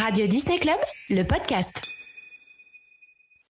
Radio Disney Club, le podcast.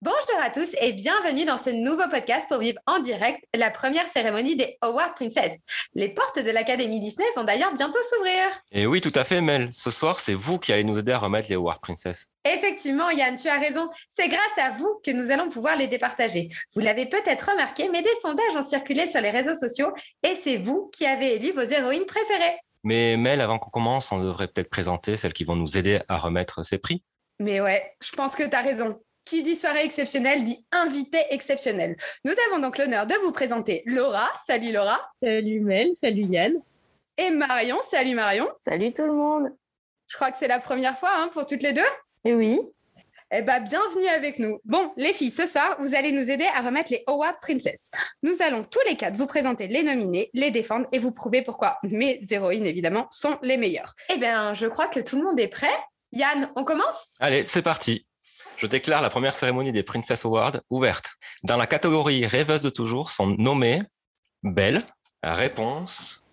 Bonjour à tous et bienvenue dans ce nouveau podcast pour vivre en direct la première cérémonie des Howard Princess. Les portes de l'Académie Disney vont d'ailleurs bientôt s'ouvrir. Et oui, tout à fait, Mel. Ce soir, c'est vous qui allez nous aider à remettre les Howard Princess. Effectivement, Yann, tu as raison. C'est grâce à vous que nous allons pouvoir les départager. Vous l'avez peut-être remarqué, mais des sondages ont circulé sur les réseaux sociaux et c'est vous qui avez élu vos héroïnes préférées. Mais Mel, avant qu'on commence, on devrait peut-être présenter celles qui vont nous aider à remettre ces prix. Mais ouais, je pense que tu as raison. Qui dit soirée exceptionnelle dit invité exceptionnel. Nous avons donc l'honneur de vous présenter Laura. Salut Laura. Salut Mel, salut Yann. Et Marion. Salut Marion. Salut tout le monde. Je crois que c'est la première fois hein, pour toutes les deux. Et oui. Eh bien, bienvenue avec nous. Bon, les filles, ce soir, vous allez nous aider à remettre les Howard Princess. Nous allons tous les quatre vous présenter les nominés, les défendre et vous prouver pourquoi mes héroïnes, évidemment, sont les meilleures. Eh bien, je crois que tout le monde est prêt. Yann, on commence? Allez, c'est parti. Je déclare la première cérémonie des Princess Awards ouverte. Dans la catégorie rêveuse de toujours sont nommées Belle, Réponse,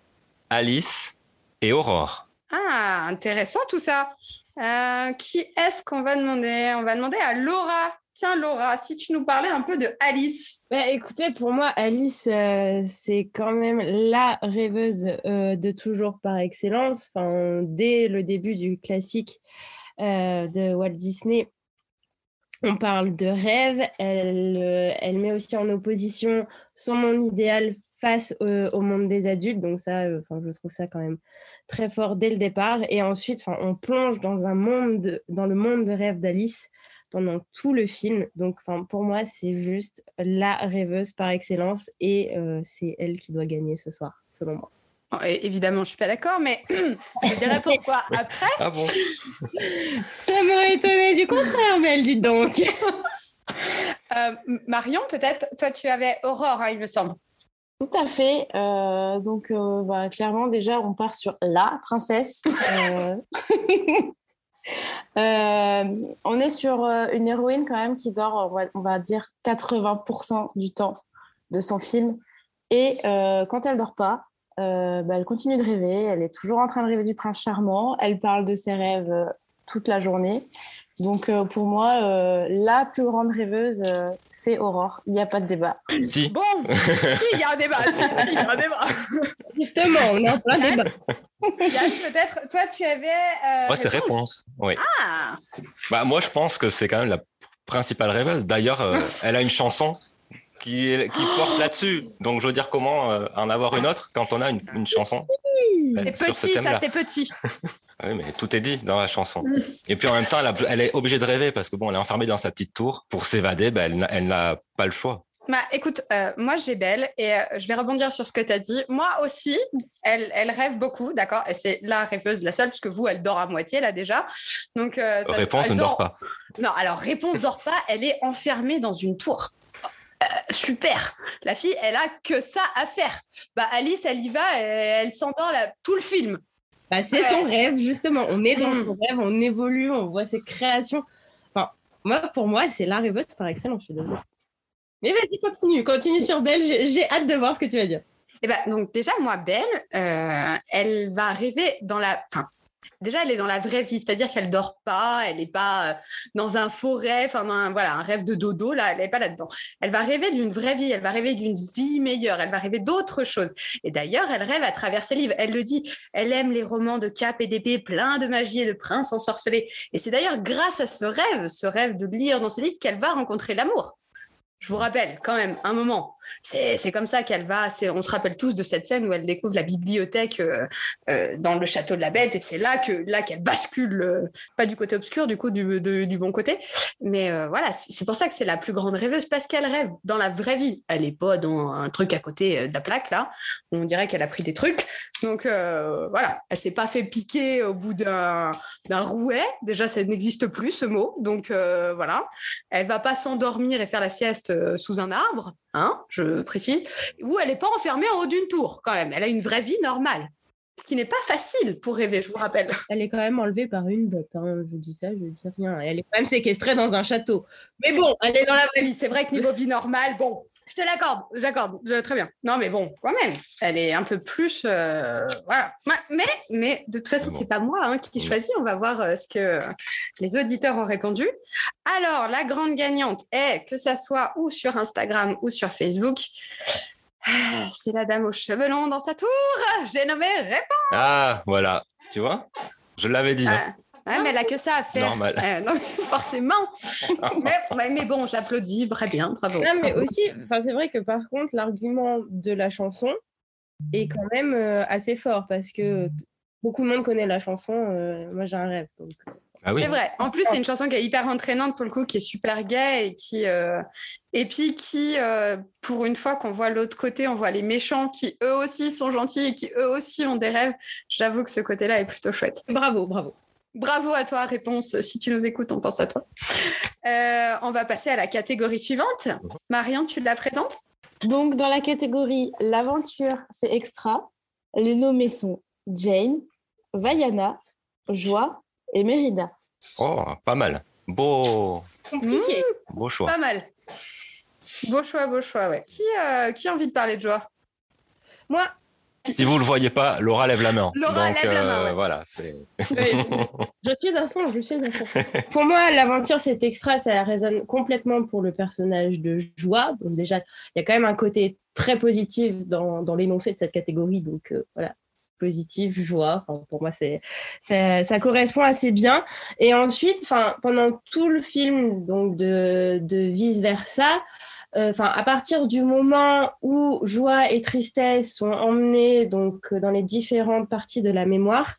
Alice et Aurore. Ah, intéressant tout ça. Euh, qui est-ce qu'on va demander? On va demander à Laura. Tiens, Laura, si tu nous parlais un peu de Alice. Bah, écoutez, pour moi, Alice, euh, c'est quand même la rêveuse euh, de toujours par excellence. Enfin, dès le début du classique de Walt Disney, on parle de rêve. Elle, elle met aussi en opposition son monde idéal face au, monde des adultes. Donc ça, euh, je trouve ça quand même très fort dès le départ. Et ensuite, on plonge dans un monde, dans le monde de rêve d'Alice pendant tout le film. Donc, pour moi, c'est juste la rêveuse par excellence et euh, c'est elle qui doit gagner ce soir, selon moi. évidemment, je suis pas d'accord, mais je dirais pourquoi après. Ah bon? Ça m'aurait étonné du contraire, Mel, dis donc. Euh, Marion, peut-être, toi, tu avais Aurore, hein, il me semble. Tout à fait. Euh, donc, euh, bah, clairement, déjà, on part sur la princesse. Euh, on est sur une héroïne quand même qui dort, on va, dire, 80% du temps de son film. Et quand elle dort pas, bah, elle continue de rêver. Elle est toujours en train de rêver du prince charmant. Elle parle de ses rêves toute la journée. Donc euh, pour moi, euh, la plus grande rêveuse, euh, c'est Aurore. Il n'y a pas de débat. Si. Bon, si, il y a un débat. Si, il y a un débat. Justement, on est en plein débat. peut-être, toi, tu avais. ouais, c'est réponse. Oui. Ah bah, Moi, je pense que c'est quand même la principale rêveuse. D'ailleurs, elle a une chanson qui, qui porte là-dessus. Donc, je veux dire, comment en avoir une autre quand on a une, une chanson C'est petit, ça, c'est petit. Oui, mais tout est dit dans la chanson. Et puis en même temps, elle, est obligée de rêver parce que bon, elle est enfermée dans sa petite tour. Pour s'évader, ben, elle, n'a pas le choix. Bah, écoute, euh, moi j'ai Belle et euh, je vais rebondir sur ce que tu as dit. Moi aussi, elle, elle rêve beaucoup, d'accord? Et c'est la rêveuse, la seule, puisque vous, elle dort à moitié là déjà. Donc, euh, réponse, ne dort pas. Non, alors réponse dort pas, elle est enfermée dans une tour. super. La fille, elle a que ça à faire. Bah, Alice, elle y va, et elle s'endort tout le film. Bah, c'est son rêve, justement. On est dans son rêve, on évolue, on voit ses créations. Enfin, moi, pour moi, c'est la rêveuse par excellence, je suis désolée. Mais vas-y, continue, continue sur Belle. J'ai hâte de voir ce que tu vas dire. Eh ben, donc déjà, moi, Belle, euh, elle va rêver dans la... Enfin, déjà, elle est dans la vraie vie, c'est-à-dire qu'elle dort pas, elle n'est pas euh, dans un forêt, enfin, un, voilà, un rêve de dodo, là, elle n'est pas là-dedans. Elle va rêver d'une vraie vie, elle va rêver d'une vie meilleure, elle va rêver d'autres choses. Et d'ailleurs, elle rêve à travers ses livres. Elle le dit, elle aime les romans de cap et d'épée, pleins de magie et de princes ensorcelés. Et c'est d'ailleurs grâce à ce rêve, ce rêve de lire dans ses livres, qu'elle va rencontrer l'amour. Je vous rappelle quand même un moment, c'est comme ça qu'elle va. On se rappelle tous de cette scène où elle découvre la bibliothèque euh, euh, dans le château de la Bête, et c'est là là qu'elle bascule, euh, pas du côté obscur, du coup du, du bon côté. Mais voilà, c'est pour ça que c'est la plus grande rêveuse parce qu'elle rêve dans la vraie vie. Elle est pas dans un truc à côté de la plaque là. On dirait qu'elle a pris des trucs. Donc voilà, elle s'est pas fait piquer au bout d'un rouet. Déjà, ça n'existe plus ce mot. Donc voilà, elle va pas s'endormir et faire la sieste sous un arbre. Hein, je précise, où elle n'est pas enfermée en haut d'une tour quand même. Elle a une vraie vie normale. Ce qui n'est pas facile pour rêver, je vous rappelle. Elle est quand même enlevée par une bête. Hein. Je dis ça, je dis rien. Elle est quand même séquestrée dans un château. Mais bon, elle est dans la vraie vie. C'est vrai que niveau vie normale, bon, Je te l'accorde, j'accorde, très bien. Non, mais bon, quand même, elle est un peu plus. euh, voilà. Mais, mais de toute façon, c'est pas moi hein, qui choisis. On va voir euh, ce que les auditeurs ont répondu. Alors, la grande gagnante est, que ça soit ou sur Instagram ou sur Facebook, ah, c'est la dame aux cheveux longs dans sa tour. J'ai nommé Réponse. Ah, voilà. Tu vois? Je l'avais dit. hein. Ouais, mais elle a que ça à faire. Normal. Euh, forcément. mais, bon, j'applaudis. Très bien, bravo. Non, mais aussi, enfin, c'est vrai que par contre, l'argument de la chanson est quand même euh, assez fort parce que beaucoup de monde connaît la chanson. euh, moi, j'ai un rêve. Donc, Ah oui. C'est vrai. En plus, c'est une chanson qui est hyper entraînante pour le coup, qui est super gay et qui, euh, et puis qui, euh, pour une fois qu'on voit l'autre côté, on voit les méchants qui eux aussi sont gentils et qui eux aussi ont des rêves. J'avoue que ce côté-là est plutôt chouette. bravo, bravo. Bravo à toi, réponse. Si tu nous écoutes, on pense à toi. Euh, on va passer à la catégorie suivante. Marianne, tu la présentes? Donc, dans la catégorie l'aventure, c'est extra. Les nommés sont Jane, Vaiana, Joie et Mérida. Oh, pas mal. Beau, Compliqué. beau choix. Pas mal. Beau choix, beau choix, ouais. Qui, euh, qui a envie de parler de joie Moi, Si vous le voyez pas, Laura lève la main. Laura Donc, euh, lève la main, ouais. voilà, c'est. Je suis à fond, je suis à fond. Pour moi, l'aventure, cet extra, ça résonne complètement pour le personnage de Joie. Donc déjà, il y a quand même un côté très positif dans, dans l'énoncé de cette catégorie. Donc euh, voilà, positif, joie. Enfin, pour moi, c'est, ça, ça correspond assez bien. Et ensuite, enfin, pendant tout le film, donc de, de vice versa. Euh, Enfin, à partir du moment où joie et tristesse sont emmenées donc dans les différentes parties de la mémoire,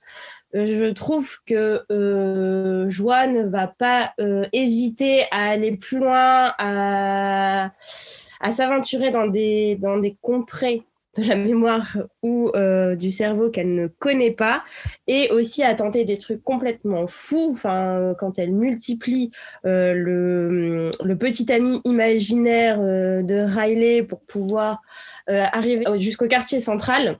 euh, je trouve que euh, Joie ne va pas euh, hésiter à aller plus loin, à, s'aventurer dans dans des contrées de la mémoire ou euh, du cerveau qu'elle ne connaît pas, et aussi à tenter des trucs complètement fous. Enfin, quand elle multiplie euh, le, petit ami imaginaire euh, de Riley pour pouvoir arriver jusqu'au quartier central.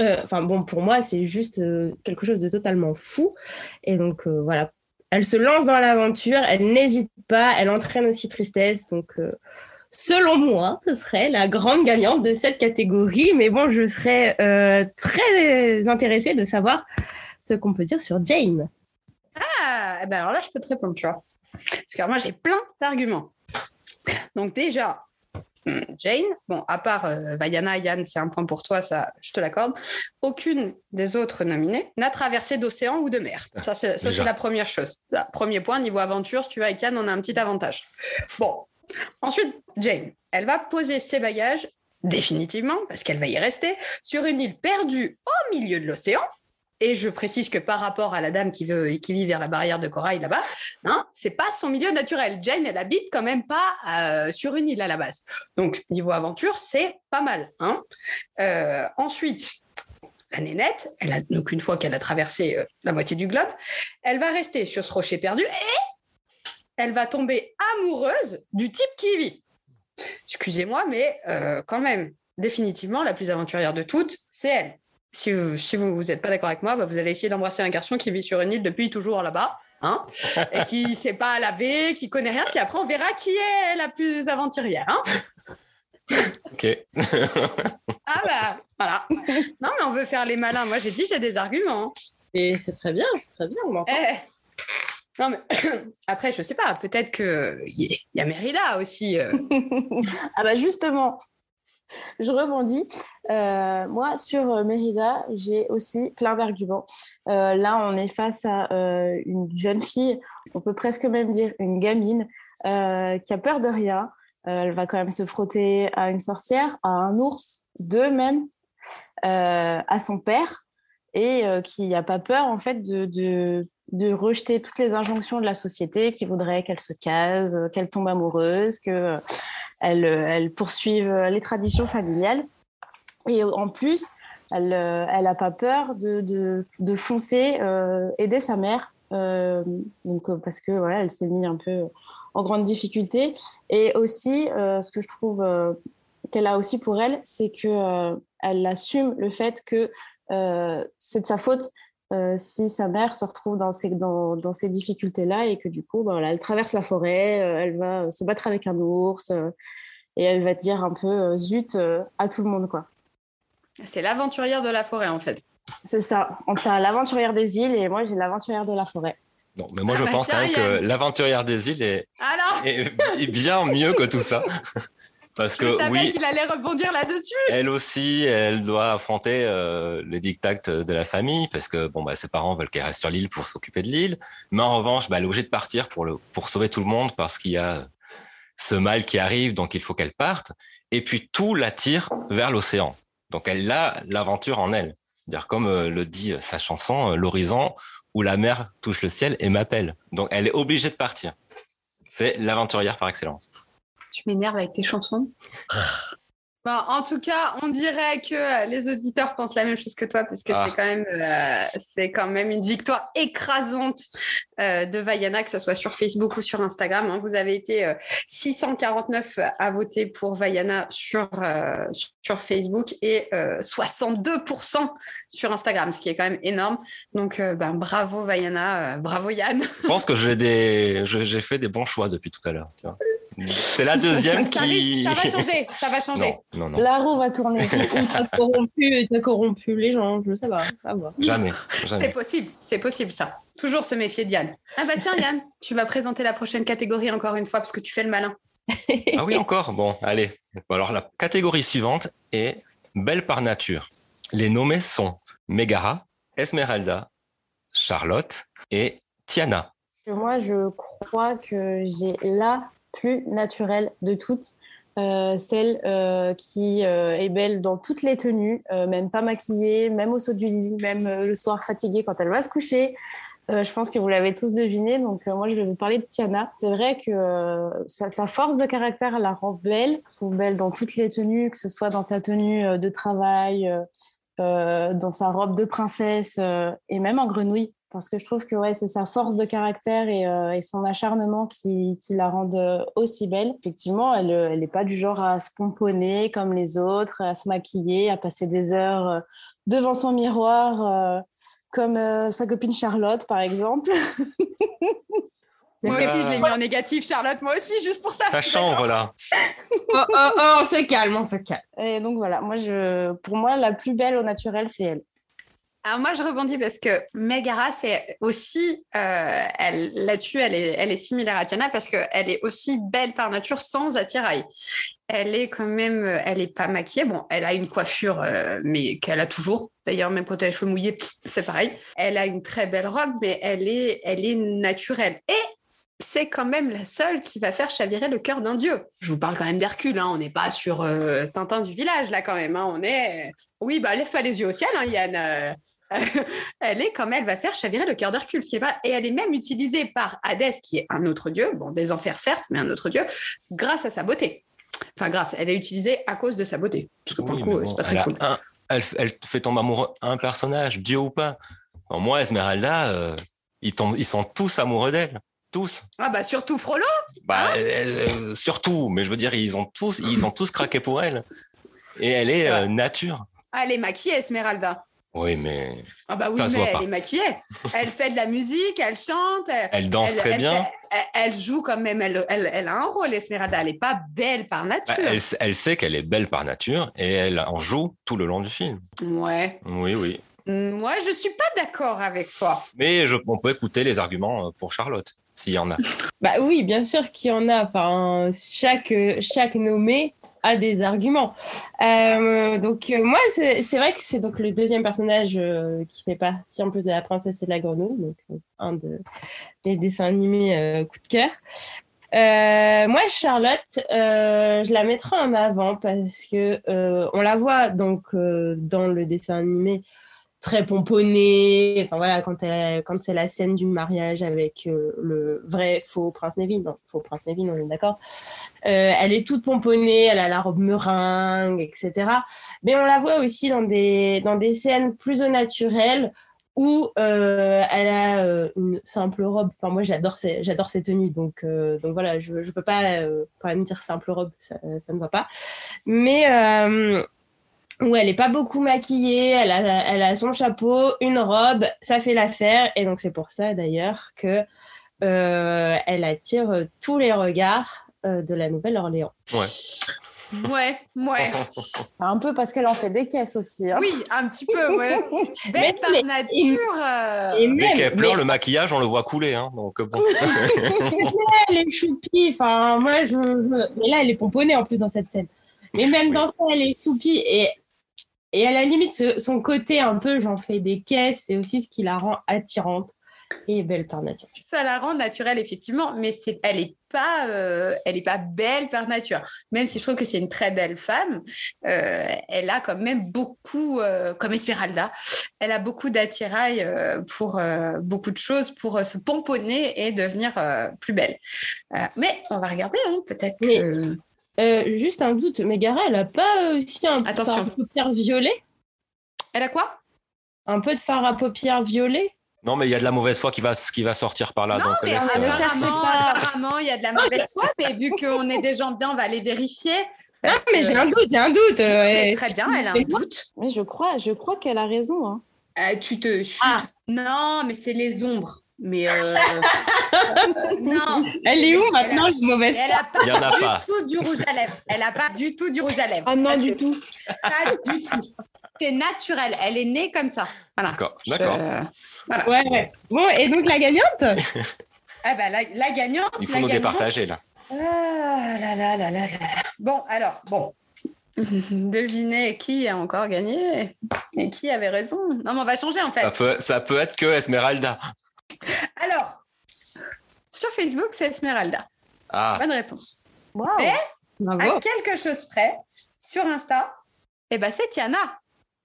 Enfin bon, pour moi, c'est juste quelque chose de totalement fou. Et donc voilà, elle se lance dans l'aventure, elle n'hésite pas, elle entraîne aussi tristesse. Donc selon moi, ce serait la grande gagnante de cette catégorie. Mais bon, je serais euh, très intéressée de savoir ce qu'on peut dire sur Jane. Ah, eh ben alors là, je peux te répondre, tu vois. Parce que moi, j'ai plein d'arguments. Donc déjà, Jane, bon, à part euh, Vaiana, Yann, c'est un point pour toi, ça, je te l'accorde. Aucune des autres nominées n'a traversé d'océan ou de mer. Ça, c'est la première chose. Là, premier point, niveau aventure, si tu vas avec Yann, on a un petit avantage. Bon, ensuite, Jane, elle va poser ses bagages définitivement, parce qu'elle va y rester, sur une île perdue au milieu de l'océan. Et je précise que par rapport à la dame qui, veut, qui vit vers la barrière de corail là-bas, hein, c'est pas son milieu naturel. Jane, elle habite quand même pas euh, sur une île à la base. Donc, niveau aventure, c'est pas mal. Hein. Euh, ensuite, la nénette, elle a, donc une fois qu'elle a traversé euh, la moitié du globe, elle va rester sur ce rocher perdu et elle va tomber amoureuse du type qui y vit. Excusez-moi, mais euh, quand même, définitivement, la plus aventurière de toutes, c'est elle. Si vous si vous n'êtes pas d'accord avec moi, bah, vous allez essayer d'embrasser un garçon qui vit sur une île depuis toujours là-bas, hein, et qui ne sait pas laver, qui connaît rien, puis après on verra qui est la plus aventurière. Hein. Ok. Ah bah voilà. Non mais on veut faire les malins. Moi j'ai dit j'ai des arguments. Et c'est très bien, c'est très bien. on. Eh. Non mais après je sais pas. Peut-être que il y, y a Mérida aussi. euh. ah bah justement, je rebondis. Euh, moi, sur euh, Mérida, j'ai aussi plein d'arguments. Là, on est face à une jeune fille, on peut presque même dire une gamine, qui a peur de rien. Elle va quand même se frotter à une sorcière, à un ours, deux même, à son père, et qui n'a pas peur en fait de, de rejeter toutes les injonctions de la société qui voudrait qu'elle se case, euh, qu'elle tombe amoureuse, que euh, elle, euh, elle poursuive les traditions familiales. Et en plus, elle n'a pas peur de, foncer, aider sa mère, donc, parce que voilà, elle s'est mise un peu en grande difficulté. Et aussi, ce que je trouve qu'elle a aussi pour elle, c'est que euh, elle assume le fait que c'est de sa faute euh, si sa mère se retrouve dans ces, dans, dans ces difficultés-là et que du coup, ben, voilà, elle traverse la forêt, euh, elle va se battre avec un ours. euh, et elle va dire un peu zut à tout le monde, quoi. C'est l'aventurière de la forêt, en fait. C'est ça. On a l'aventurière des îles et moi, j'ai l'aventurière de la forêt. Non, mais moi, je ah bah pense quand même que l'aventurière des îles est... est, bien mieux que tout ça. Parce que oui, qu'il allait rebondir là-dessus. Elle aussi, elle doit affronter euh, les de la famille parce que bon, bah, ses parents veulent qu'elle reste sur l'île pour s'occuper de l'île. Mais en revanche, bah, elle est obligée de partir pour, le, pour sauver tout le monde parce qu'il y a ce mal qui arrive, donc il faut qu'elle parte. Et puis tout l'attire vers l'océan. Donc elle a l'aventure en elle. Dire comme euh, le dit sa chanson, euh, l'horizon où la mer touche le ciel et m'appelle. Donc elle est obligée de partir. C'est l'aventurière par excellence tu m'énerves avec tes chansons. en tout cas, on dirait que les auditeurs pensent la même chose que toi, puisque c'est ah. quand même euh, c'est quand même une victoire écrasante euh, de Vaiana, que ce soit sur Facebook ou sur Instagram. Hein. Vous avez été 649 euh, à voter pour Vaiana sur sur Facebook et 62% sur Instagram, ce qui est quand même énorme. Donc, ben, bravo Vaiana, bravo Yann. Je pense que j'ai des j'ai fait des bons choix depuis tout à l'heure. C'est la deuxième qui. Ça va changer, ça va changer. La roue va tourner. t'as corrompu, corrompu les gens, je sais pas. Jamais. C'est possible, c'est possible ça. Toujours se méfier de Yann. Ah bah tiens Yann, tu vas présenter la prochaine catégorie encore une fois parce que tu fais le malin. ah oui, encore Bon, allez. Alors la catégorie suivante est Belle par nature. Les nommés sont Megara, Esmeralda, Charlotte et Tiana. Moi, je crois que j'ai là plus naturelle de toutes. Euh, celle euh, qui euh, est belle dans toutes les tenues, même pas maquillée, même au saut du lit, même le soir fatiguée quand elle va se coucher. je pense que vous l'avez tous deviné, donc moi je vais vous parler de Tiana. C'est vrai que sa, force de caractère la rend belle, trouve belle dans toutes les tenues, que ce soit dans sa tenue de travail, dans sa robe de princesse et même en grenouille parce que je trouve que ouais, c'est sa force de caractère et, euh, et son acharnement qui, qui, la rendent euh, aussi belle. Effectivement, elle n'est euh, pas du genre à se pomponner comme les autres, à se maquiller, à passer des heures devant son miroir, comme sa copine Charlotte, par exemple. Moi aussi, je l'ai mis en négatif, Charlotte. Moi aussi, juste pour ça. Ta chambre, là. oh, oh, oh, on se calme, on se calme. Et donc voilà, moi, je, pour moi, la plus belle au naturel, c'est elle. Alors moi, je rebondis parce que Megara, c'est aussi, euh, elle, là-dessus, elle est, elle est similaire à Tiana parce qu'elle est aussi belle par nature sans attirail. Elle est quand même, elle est pas maquillée. Bon, elle a une coiffure, euh, mais qu'elle a toujours. D'ailleurs, même quand elle a les cheveux mouillés, c'est pareil. Elle a une très belle robe, mais elle est, elle est naturelle. Et c'est quand même la seule qui va faire chavirer le cœur d'un dieu. Je vous parle quand même d'Hercule, hein. on n'est pas sur euh, Tintin du village là quand même. Hein. On est, oui, bah lève pas les yeux au ciel, hein, Yann. elle est comme elle va faire chavirer le cœur d'Hercule, qui est pas, et elle est même utilisée par Hadès, qui est un autre dieu, bon, des enfers certes, mais un autre dieu, grâce à sa beauté. Enfin, grâce, elle est utilisée à cause de sa beauté. Parce que pour le coup, c'est pas très cool. elle, fait tomber amoureux un personnage, dieu ou pas. moi, Esmeralda, euh, ils, ils sont tous amoureux d'elle. Tous. Ah bah surtout Frollo. Bah hein euh, surtout, mais je veux dire ils ont tous ils ont tous craqué pour elle. Et elle est euh, nature. Elle est maquillée Esmeralda. Oui, mais. Ah bah oui, mais elle est maquillée. Elle fait de la musique, elle chante. Elle danse très bien. elle, joue quand même, elle, elle, a un rôle, Esmeralda. Elle n'est pas belle par nature. Bah, elle, sait qu'elle est belle par nature et elle en joue tout le long du film. Ouais. Oui, oui. Moi, je suis pas d'accord avec toi. Mais je, on peut écouter les arguments euh, pour Charlotte, s'il y en a. Bah oui, bien sûr qu'il y en a. Enfin, chaque, chaque nommé a des arguments. Euh, donc euh, moi, c'est vrai que c'est donc le deuxième personnage euh, qui fait partie en plus de la princesse et de la grenouille, donc un de, des dessins animés coup de cœur. moi, Charlotte, je la mettrai en avant parce que on la voit donc dans le dessin animé très pomponnée. Enfin voilà, quand, quand c'est la scène du mariage avec euh, le vrai faux prince Nevin, non, faux prince Nevin, on est d'accord. Euh, elle est toute pomponnée, elle a la robe meringue, etc. Mais on la voit aussi dans des, dans des scènes plus au naturel où euh, elle a une simple robe. Enfin, moi, j'adore ces, j'adore tenues. Donc, donc voilà, je ne peux pas quand même dire simple robe, ça, ça ne va pas. Mais où elle n'est pas beaucoup maquillée, elle a, elle a, son chapeau, une robe, ça fait l'affaire. Et donc c'est pour ça d'ailleurs que euh, elle attire tous les regards euh, de la Nouvelle-Orléans. Ouais. Ouais, ouais. Un peu parce qu'elle en fait des caisses aussi. hein. Oui, un petit peu, ouais. Belle par mais- nature. euh, Et Dès même, qu'elle pleure, mais- le maquillage, on le voit couler. Hein, donc bon. elle est choupie. Enfin, moi, je, je- Mais là, elle est pomponnée en plus dans cette scène. Mais même Oui. dans ça, elle est choupie. Et, et à la limite, ce- son côté un peu, j'en fais des caisses, c'est aussi ce qui la rend attirante et belle par nature. Ça la rend naturelle, effectivement, mais c'est, elle n'est pas, euh, elle est pas belle par nature. Même si je trouve que c'est une très belle femme, euh, elle a quand même beaucoup, euh, comme Esmeralda, elle a beaucoup d'attirail euh, pour euh, beaucoup de choses, pour euh, se pomponner et devenir euh, plus belle. Euh, mais on va regarder, hein, peut-être que... Euh, juste un doute, Megara, elle a pas aussi un peu de Attention. fard à paupières violet Elle a quoi? Un peu de fard à paupières violet Non, mais il y a de la mauvaise foi qui va, qui va sortir par là. Non, donc mais laisse, euh, apparemment, pas. apparemment, il y a de la mauvaise foi, mais vu qu'on est des gens bien, on va aller vérifier. Ah, mais que- j'ai un doute, j'ai un doute. euh, Mais. Très bien, elle a un Mais doute. Mais je crois, je crois qu'elle a raison. hein. Euh, tu te chutes. Ah. Non, mais c'est les ombres. Mais euh, non. Elle est où maintenant, la mauvaise Elle foi a pas Il y en a du pas. tout du rouge à lèvres. Elle a pas du tout du rouge à lèvres. Ah non, Ça, du tout. Pas du tout. C'est naturel. Elle est née comme ça. Voilà. D'accord. D'accord. Ouais, ouais. Bon, et donc la gagnante? Ah bah, la, la gagnante. Il faut nous gagnante- départager là. Ah là là là là là là. Bon, alors, bon. Devinez qui a encore gagné? Et qui avait raison? Non, mais on va changer en fait. Ça peut, ça peut être que Esmeralda. Alors, sur Facebook, c'est Esmeralda. Ah, Bonne réponse. Waouh. Mais- Bravo. À quelque chose près, sur Insta, eh ben, c'est Tiana.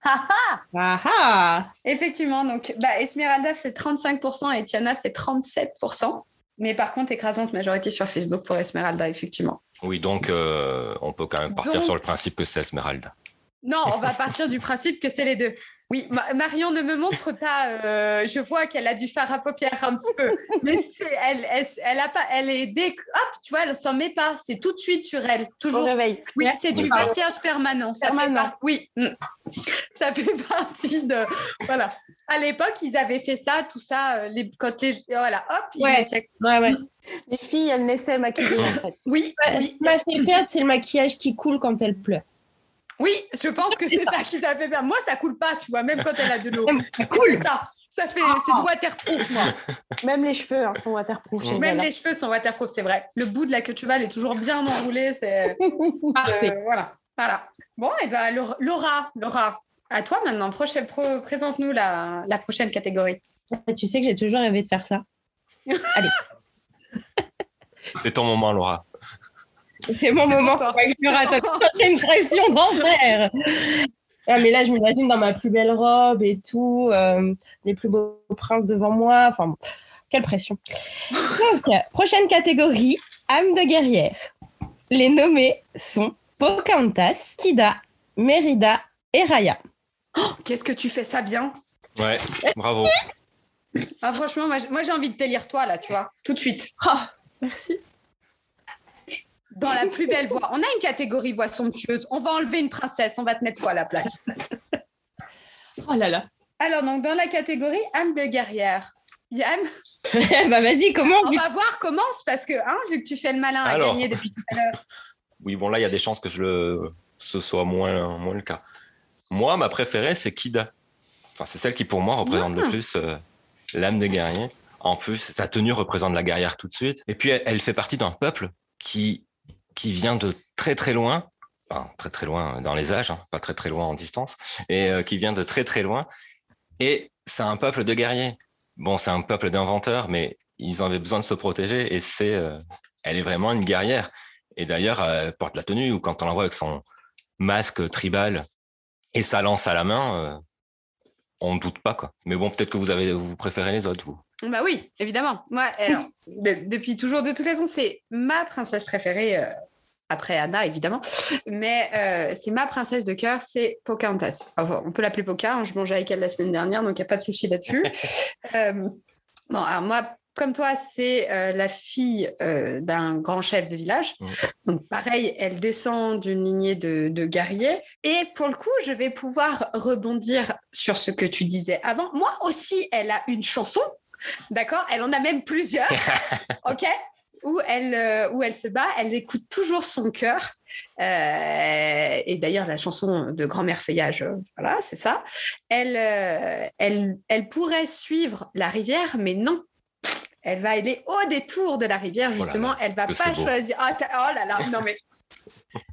Ah, ah. Ah ah Effectivement, donc bah, Esmeralda fait 35% et Tiana fait 37%. Mais par contre, écrasante majorité sur Facebook pour Esmeralda, effectivement. oui, donc euh, on peut quand même partir Donc- sur le principe que c'est Esmeralda. Non, on va partir du principe que c'est les deux. Oui, Ma- Marion ne me montre pas. euh, je vois qu'elle a du fard à paupières un petit peu, mais c'est elle, elle, elle a pas, elle est dès, hop, tu vois, elle s'en met pas. C'est tout de suite sur elle, Au toujours. réveil. Oui, Merci. c'est du maquillage permanent. Ça Permanent. Fait par- Oui, mm. ça fait partie de. Voilà. À l'époque, ils avaient fait ça, tout ça, euh, les... quand les. Voilà, hop, ils Ouais. laissaient- Ouais, ouais. Les filles, elles naissaient maquillées en fait. Oui, Ce oui, qui m'a fait perdre, c'est le maquillage qui coule quand elle pleure. Oui, je pense que c'est ça qui t'a fait peur. Moi, ça coule pas, tu vois, même quand elle a de l'eau. Ça Cool, ça. Ça fait, c'est du waterproof, moi. Même les cheveux hein, sont waterproof chez Même les cheveux sont waterproof, c'est vrai. Le bout de la queue de cheval est toujours bien enroulé. C'est Parfait. euh, voilà, voilà. Bon, et ben Laura- Laura, Laura, à toi maintenant. Prochaine, pro- présente-nous la, la prochaine catégorie. Ah, Tu sais que j'ai toujours rêvé de faire ça. C'est ton moment, Laura. C'est mon moment. J'ai une pression d'enfer. Ah, mais là, je m'imagine dans ma plus belle robe et tout, euh, les plus beaux princes devant moi. Enfin, bon, quelle pression. Donc, prochaine catégorie, âme de guerrière. Les nommés sont Pocahontas, Kida, Mérida et Raya. Qu'est-ce que tu fais ça bien Ouais, bravo. ah, Franchement, moi, j'ai envie de t'élire toi, là, tu vois, tout de suite. Merci. Dans la plus belle voix. On a une catégorie voix somptueuse. On va enlever une princesse. On va te mettre toi à la place? Oh là là. Alors, donc, dans la catégorie âme de guerrière, Yann, bah vas-y, comment on va voir commence parce que, hein, vu que tu fais le malin à gagner depuis tout à l'heure. Oui, bon, là, il y a des chances que je le... ce soit moins, moins le cas. Moi, ma préférée, c'est Kida. Enfin, c'est celle qui, pour moi, représente le Ah. plus euh, l'âme de guerrier. En plus, sa tenue représente la guerrière tout de suite. Et puis, elle, elle fait partie d'un peuple qui, qui vient de très, très loin. Enfin, très, très loin dans les âges, hein, pas très, très loin en distance. Et euh, qui vient de très, très loin. Et c'est un peuple de guerriers. Bon, c'est un peuple d'inventeurs, mais ils avaient besoin de se protéger. Et c'est, euh, elle est vraiment une guerrière. Et d'ailleurs, elle porte la tenue ou quand on la voit avec son masque tribal et sa lance à la main, euh, on ne doute pas. Quoi. Mais bon, peut-être que vous, avez, vous préférez les autres, vous. Bah oui, évidemment. Moi, alors, de- depuis toujours, de toute façon, c'est ma princesse préférée, euh, après Anna, évidemment. Mais euh, c'est ma princesse de cœur, c'est Pocahontas. Enfin, on peut l'appeler Poca, hein, je mangeais avec elle la semaine dernière, donc il n'y a pas de souci là-dessus. Euh, bon, alors moi, comme toi, c'est euh, la fille euh, d'un grand chef de village. Donc pareil, elle descend d'une lignée de, de guerriers. Et pour le coup, je vais pouvoir rebondir sur ce que tu disais avant. Moi aussi, elle a une chanson. D'accord? Elle en a même plusieurs. OK? Où elle, euh, où elle se bat, elle écoute toujours son cœur. Euh, et d'ailleurs, la chanson de Grand-mère Feuillage, euh, voilà, c'est ça. Elle, elle, elle pourrait suivre la rivière, mais non. Elle va aller au détour de la rivière, Oh là justement. là, elle va pas choisir. Ah, oh là là, non mais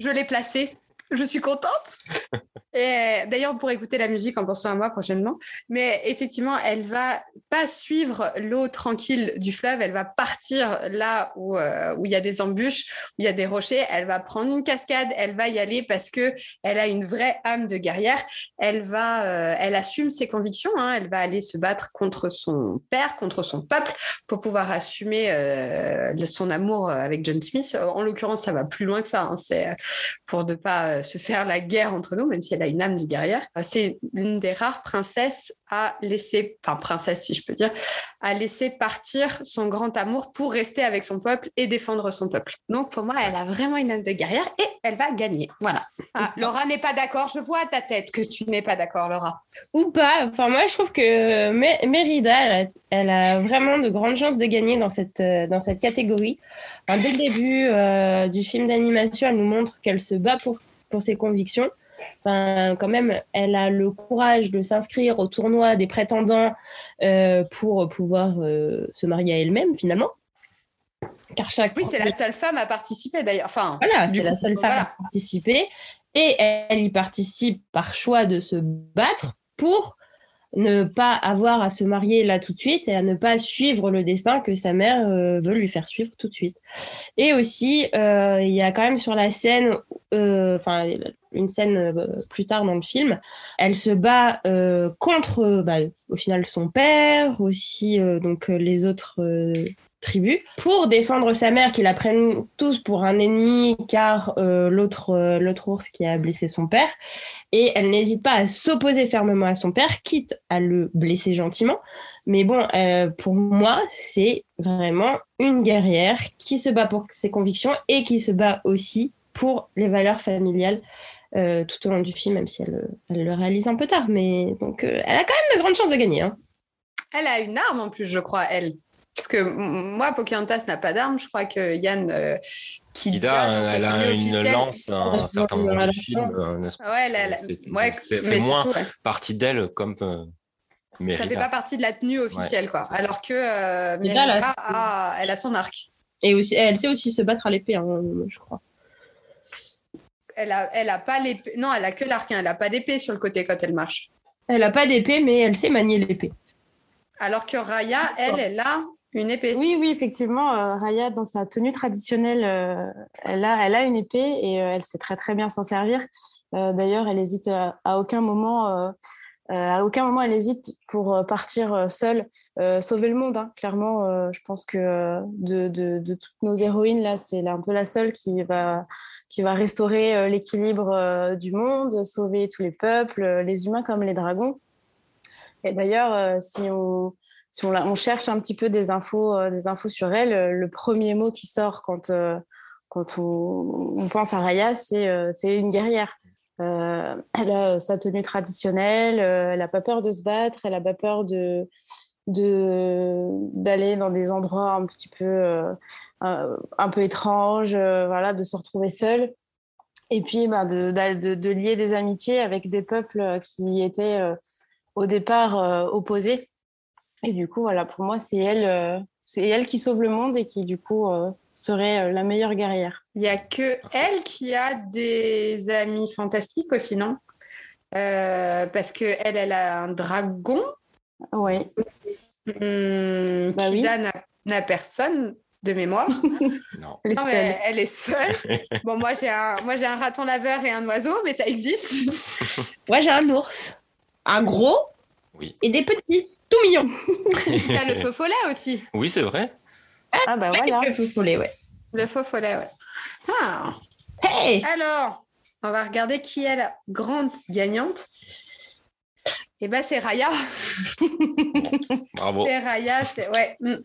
je l'ai placée. Je suis contente. D'ailleurs, pour écouter la musique en pensant à moi prochainement. Mais effectivement, elle va pas suivre l'eau tranquille du fleuve. Elle va partir là où euh, où il y a des embûches, où il y a des rochers. Elle va prendre une cascade. Elle va y aller parce que elle a une vraie âme de guerrière. Elle va, euh, elle assume ses convictions. hein. Elle va aller se battre contre son père, contre son peuple, pour pouvoir assumer euh, son amour avec John Smith. En l'occurrence, ça va plus loin que ça. hein. C'est pour ne pas euh, se faire la guerre entre nous, même si elle a une âme de guerrière. Euh, C'est l'une des rares princesses à laisser, enfin princesse si je peux dire, à laisser partir son grand amour pour rester avec son peuple et défendre son peuple. Donc pour moi, elle a vraiment une âme de guerrière et elle va gagner. Voilà. Ah, Laura n'est pas d'accord. Je vois à ta tête que tu n'es pas d'accord, Laura. Ou pas. Enfin, moi, je trouve que Mé- Mérida, elle a, elle a vraiment de grandes chances de gagner dans cette, euh, dans cette catégorie. Enfin, dès le début euh, du film d'animation, elle nous montre qu'elle se bat pour, pour ses convictions. Enfin, quand même, elle a le courage de s'inscrire au tournoi des prétendants euh, pour pouvoir euh, se marier à elle-même, finalement. Car chaque Oui, c'est la seule femme à participer d'ailleurs. Enfin, Voilà, c'est la seule femme voilà. à participer. Et elle y participe par choix de se battre pour ne pas avoir à se marier là tout de suite et à ne pas suivre le destin que sa mère euh, veut lui faire suivre tout de suite. Et aussi, euh, il y a quand même sur la scène, euh, enfin une scène plus tard dans le film, elle se bat contre, bah, au final, son père, aussi donc les autres tribus, pour défendre sa mère, qui la prennent tous pour un ennemi, car euh, l'autre euh, l'autre ours qui a blessé son père. Et elle n'hésite pas à s'opposer fermement à son père, quitte à le blesser gentiment. Mais bon, euh, pour moi, c'est vraiment une guerrière qui se bat pour ses convictions et qui se bat aussi pour les valeurs familiales euh, tout au long du film, même si elle, le réalise un peu tard. Mais donc, elle a quand même de grandes chances de gagner. hein. Elle a une arme en plus, je crois, elle. Parce que moi, Pocahontas n'a pas d'arme. Je crois que Yann, euh, qui Ida, euh, elle a une officielle- lance à un certain moment du film. euh, n'est-ce pas Ouais, a- a- C'est- ouais, c'est- mais fait c'est moins tout, ouais. partie d'elle comme euh, Ça Mérida. fait pas partie de la tenue officielle, quoi. Alors que euh, Ida, là, Mérida, c'est- a- elle a son arc. Et aussi, elle sait aussi se battre à l'épée, hein, je crois. Elle a, elle a pas l'épée. Non, elle a que l'arc. hein. Elle a pas d'épée sur le côté quand elle marche. Elle n'a pas d'épée, mais elle sait manier l'épée. Alors que Raya, elle, elle a une épée. Oui, oui, effectivement, euh, Raya, dans sa tenue traditionnelle, euh, elle, a, elle a une épée et euh, elle sait très très bien s'en servir. D'ailleurs, elle hésite à, aucun moment. à aucun moment elle hésite pour partir seule, sauver le monde. hein. Clairement, je pense que de, de- de toutes nos héroïnes là, c'est un peu la seule qui va qui va restaurer l'équilibre du monde, sauver tous les peuples, les humains comme les dragons. Et d'ailleurs, si on si on, cherche un petit peu des infos, euh, des infos sur elle, euh, le premier mot qui sort quand, euh, on, pense à Raya, c'est une guerrière. Elle a sa tenue traditionnelle, elle n'a pas peur de se battre, elle n'a pas peur d'aller dans des endroits un petit peu peu étranges, voilà, de se retrouver seule. Et puis bah, de, de, lier des amitiés avec des peuples qui étaient au départ opposés. Et du coup, voilà, pour moi, c'est elle, euh, c'est elle qui sauve le monde et qui, du coup, euh, serait euh, la meilleure guerrière. Il y a que elle qui a des amis fantastiques aussi, non? Euh, Parce que elle, elle a un dragon. Oui, Hum, Bah Kida n'a- n'a personne de mémoire. Non. elle est Non, seule. mais elle est seule. bon, moi j'ai un, moi j'ai un raton laveur et un oiseau, mais ça existe. Moi, j'ai un ours. Un gros Oui. et des petits, tout y a le faux follet aussi. Oui, c'est vrai. Ah bah voilà. Le faux follet, ouais. Le faux follet, ouais. Ah. Hey Alors, on va regarder qui est la grande gagnante. Eh ben, c'est Raya. Bravo. C'est Raya, c'est ouais. mm.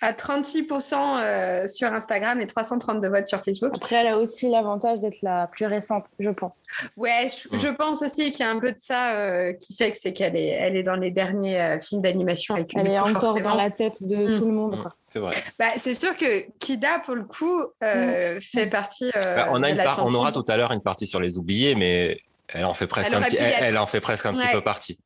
À 36% euh, sur Instagram et 332 votes sur Facebook. Après, elle a aussi l'avantage d'être la plus récente, je pense. Ouais, je, je pense aussi qu'il y a un peu de ça euh, qui fait que c'est qu'elle est, elle est dans les derniers euh, films d'animation. et que Elle est coup, encore forcément- dans la tête de Mm. tout le monde. Mm. quoi. C'est vrai. Bah, c'est sûr que Kida, pour le coup, euh, fait partie. euh, Bah, on, a de une part- on aura tout à l'heure une partie sur les oubliés, mais elle en fait presque un petit, elle, en fait presque un petit peu partie.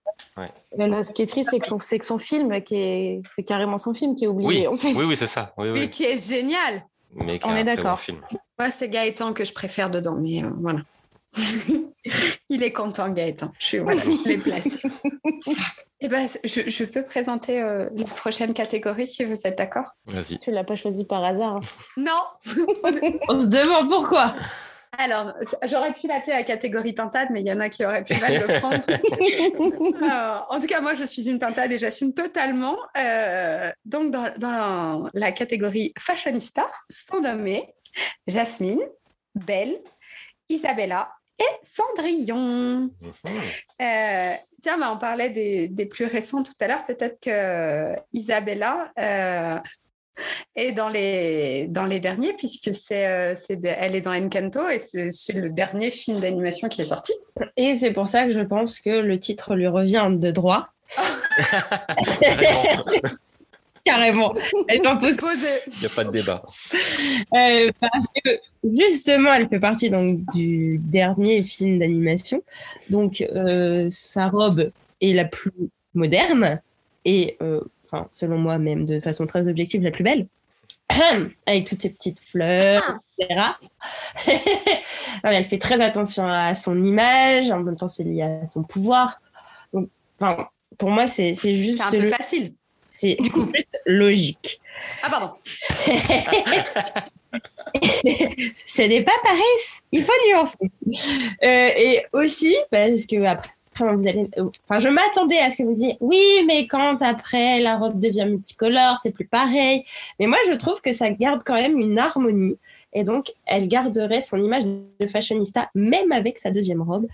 Mais là, ce qui est triste, c'est que son, c'est que son film, qui est, c'est carrément son film qui est oublié. Oui, en fait. oui, oui, c'est ça. Oui, Mais qui est génial. Mais qui On est est bon d'accord. film. Moi, c'est Gaëtan que je préfère dedans, mais euh, voilà. Il est content, Gaëtan. Je, suis, voilà, je l'ai placé. Eh ben, je, je peux présenter euh, la prochaine catégorie si vous êtes d'accord Vas-y. Tu l'as pas choisi par hasard. hein. Non On se demande pourquoi. Alors, j'aurais pu l'appeler la catégorie pintade, mais il y en a qui auraient pu mal le prendre. Alors, en tout cas, moi, je suis une pintade et j'assume totalement. Euh, donc, dans, dans la catégorie fashionista, sont nommés Jasmine, Belle, Isabella et Cendrillon. Euh, tiens, bah, on parlait des, des plus récents tout à l'heure. Peut-être que Isabella euh, est dans les, dans les derniers, puisque c'est, euh, c'est de- elle est dans Encanto et c'est, c'est le dernier film d'animation qui est sorti. Et c'est pour ça que je pense que le titre lui revient de droit. Carrément. Elle m'impose Posé. Il n'y a pas de débat. Euh, parce que justement, elle fait partie donc du dernier film d'animation. Donc, euh, sa robe est la plus moderne et, euh, enfin, selon moi, même de façon très objective, la plus belle. Avec toutes ces petites fleurs, etc. Non, mais elle fait très attention à son image. En même temps, c'est lié à son pouvoir. Donc, enfin, pour moi, c'est c'est juste, C'est un peu le- facile. c'est juste logique. Ah, pardon. Ce n'est pas pareil, il faut nuancer. Euh, et aussi, parce que après, vous allez, enfin, je m'attendais à ce que vous me disiez, oui, mais quand après la robe devient multicolore, c'est plus pareil. Mais moi, je trouve que ça garde quand même une harmonie. Et donc, elle garderait son image de fashionista, même avec sa deuxième robe.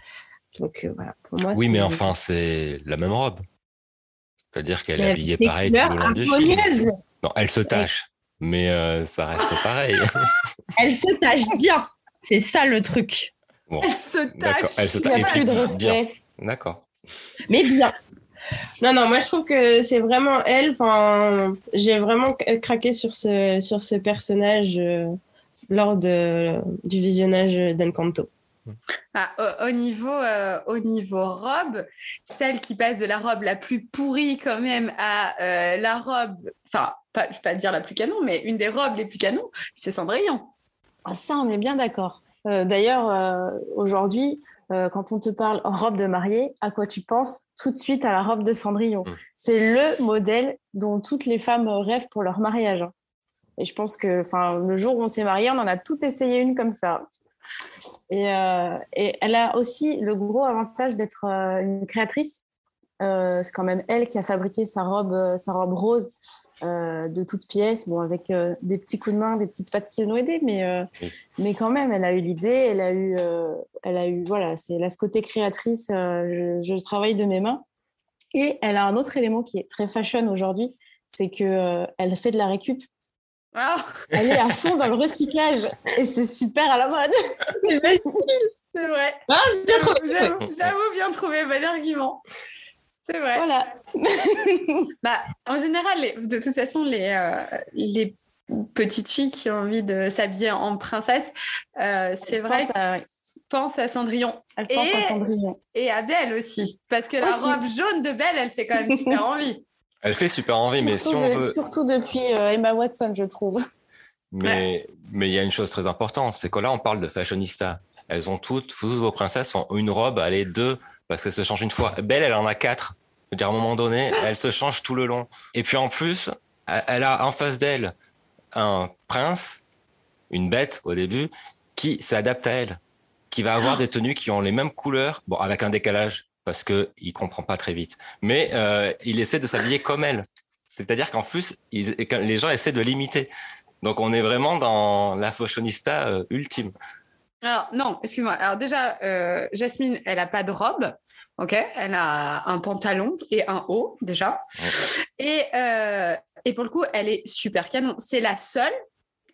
Donc, euh, voilà, pour moi, Oui, mais enfin, c'est la même robe. C'est-à-dire qu'elle est habillée pareil tout le long du film. harmonieuses. Non, elle se tâche, mais euh, ça reste pareil. Elle se tâche bien. C'est ça le truc. Bon, Elle se tâche. Elle se Il tâche. n'y a plus de respect. D'accord. mais bien. Non, non, moi je trouve que c'est vraiment elle. Enfin, j'ai vraiment craqué sur ce, sur ce personnage euh, lors de, du visionnage d'Encanto. Ah, au, au niveau, euh, au niveau robe, celle qui passe de la robe la plus pourrie quand même à euh, la robe, enfin, pas, je ne vais pas dire la plus canon, mais une des robes les plus canons, c'est Cendrillon. Ah, ça, on est bien d'accord. Euh, D'ailleurs, euh, aujourd'hui, euh, quand on te parle robe de mariée, à quoi tu penses Tout de suite à la robe de Cendrillon. Mm. C'est le modèle dont toutes les femmes rêvent pour leur mariage. hein. Et je pense que le jour où on s'est marié, on en a tout essayé une comme ça. Et, euh, et elle a aussi le gros avantage d'être euh, une créatrice. C'est quand même elle qui a fabriqué sa robe, sa robe rose euh, de toutes pièces, bon, avec euh, des petits coups de main, des petites pattes qui l'ont aidée, mais, euh, Oui. mais quand même, elle a eu l'idée, elle a eu, euh, elle a eu, voilà, c'est là ce côté créatrice, euh, je, je travaille de mes mains. Et elle a un autre élément qui est très fashion aujourd'hui, c'est que euh, elle fait de la récup. Ah, Elle est à fond dans le recyclage et c'est super à la mode. c'est vrai. Ah, j'avoue, bien trouvé, bon argument. C'est vrai. Voilà. Bah, en général, les- de toute façon, les, euh, les petites filles qui ont envie de s'habiller en princesse, euh, c'est vrai, pense à- pensent à Cendrillon Elle pense Et- à Cendrillon. et à Belle aussi. Parce que la Aussi. robe jaune de Belle, elle fait quand même super envie. Elle fait super envie, mais si surtout, on de- veut. surtout depuis euh, Emma Watson, je trouve. Mais mais il y a une chose très importante, c'est que là, on parle de fashionista. Elles ont toutes, toutes vos princesses ont une robe, allez, deux, parce qu'elles se changent une fois. Belle, elle en a quatre. Je veux dire, à un moment donné, elle se change tout le long. Et puis en plus, elle- a en face d'elle un prince, une bête au début, qui s'adapte à elle, qui va avoir des tenues qui ont les mêmes couleurs, bon, avec un décalage, parce que il comprend pas très vite. Mais euh, il essaie de s'habiller comme elle. C'est-à-dire qu'en plus, ils- les gens essaient de l'imiter. Donc on est vraiment dans la fashionista euh, ultime. Alors, non, excuse-moi. Alors, déjà, euh, Jasmine, elle n'a pas de robe. Ok, elle a un pantalon et un haut déjà. Et, euh, et pour le coup, elle est super canon. C'est la seule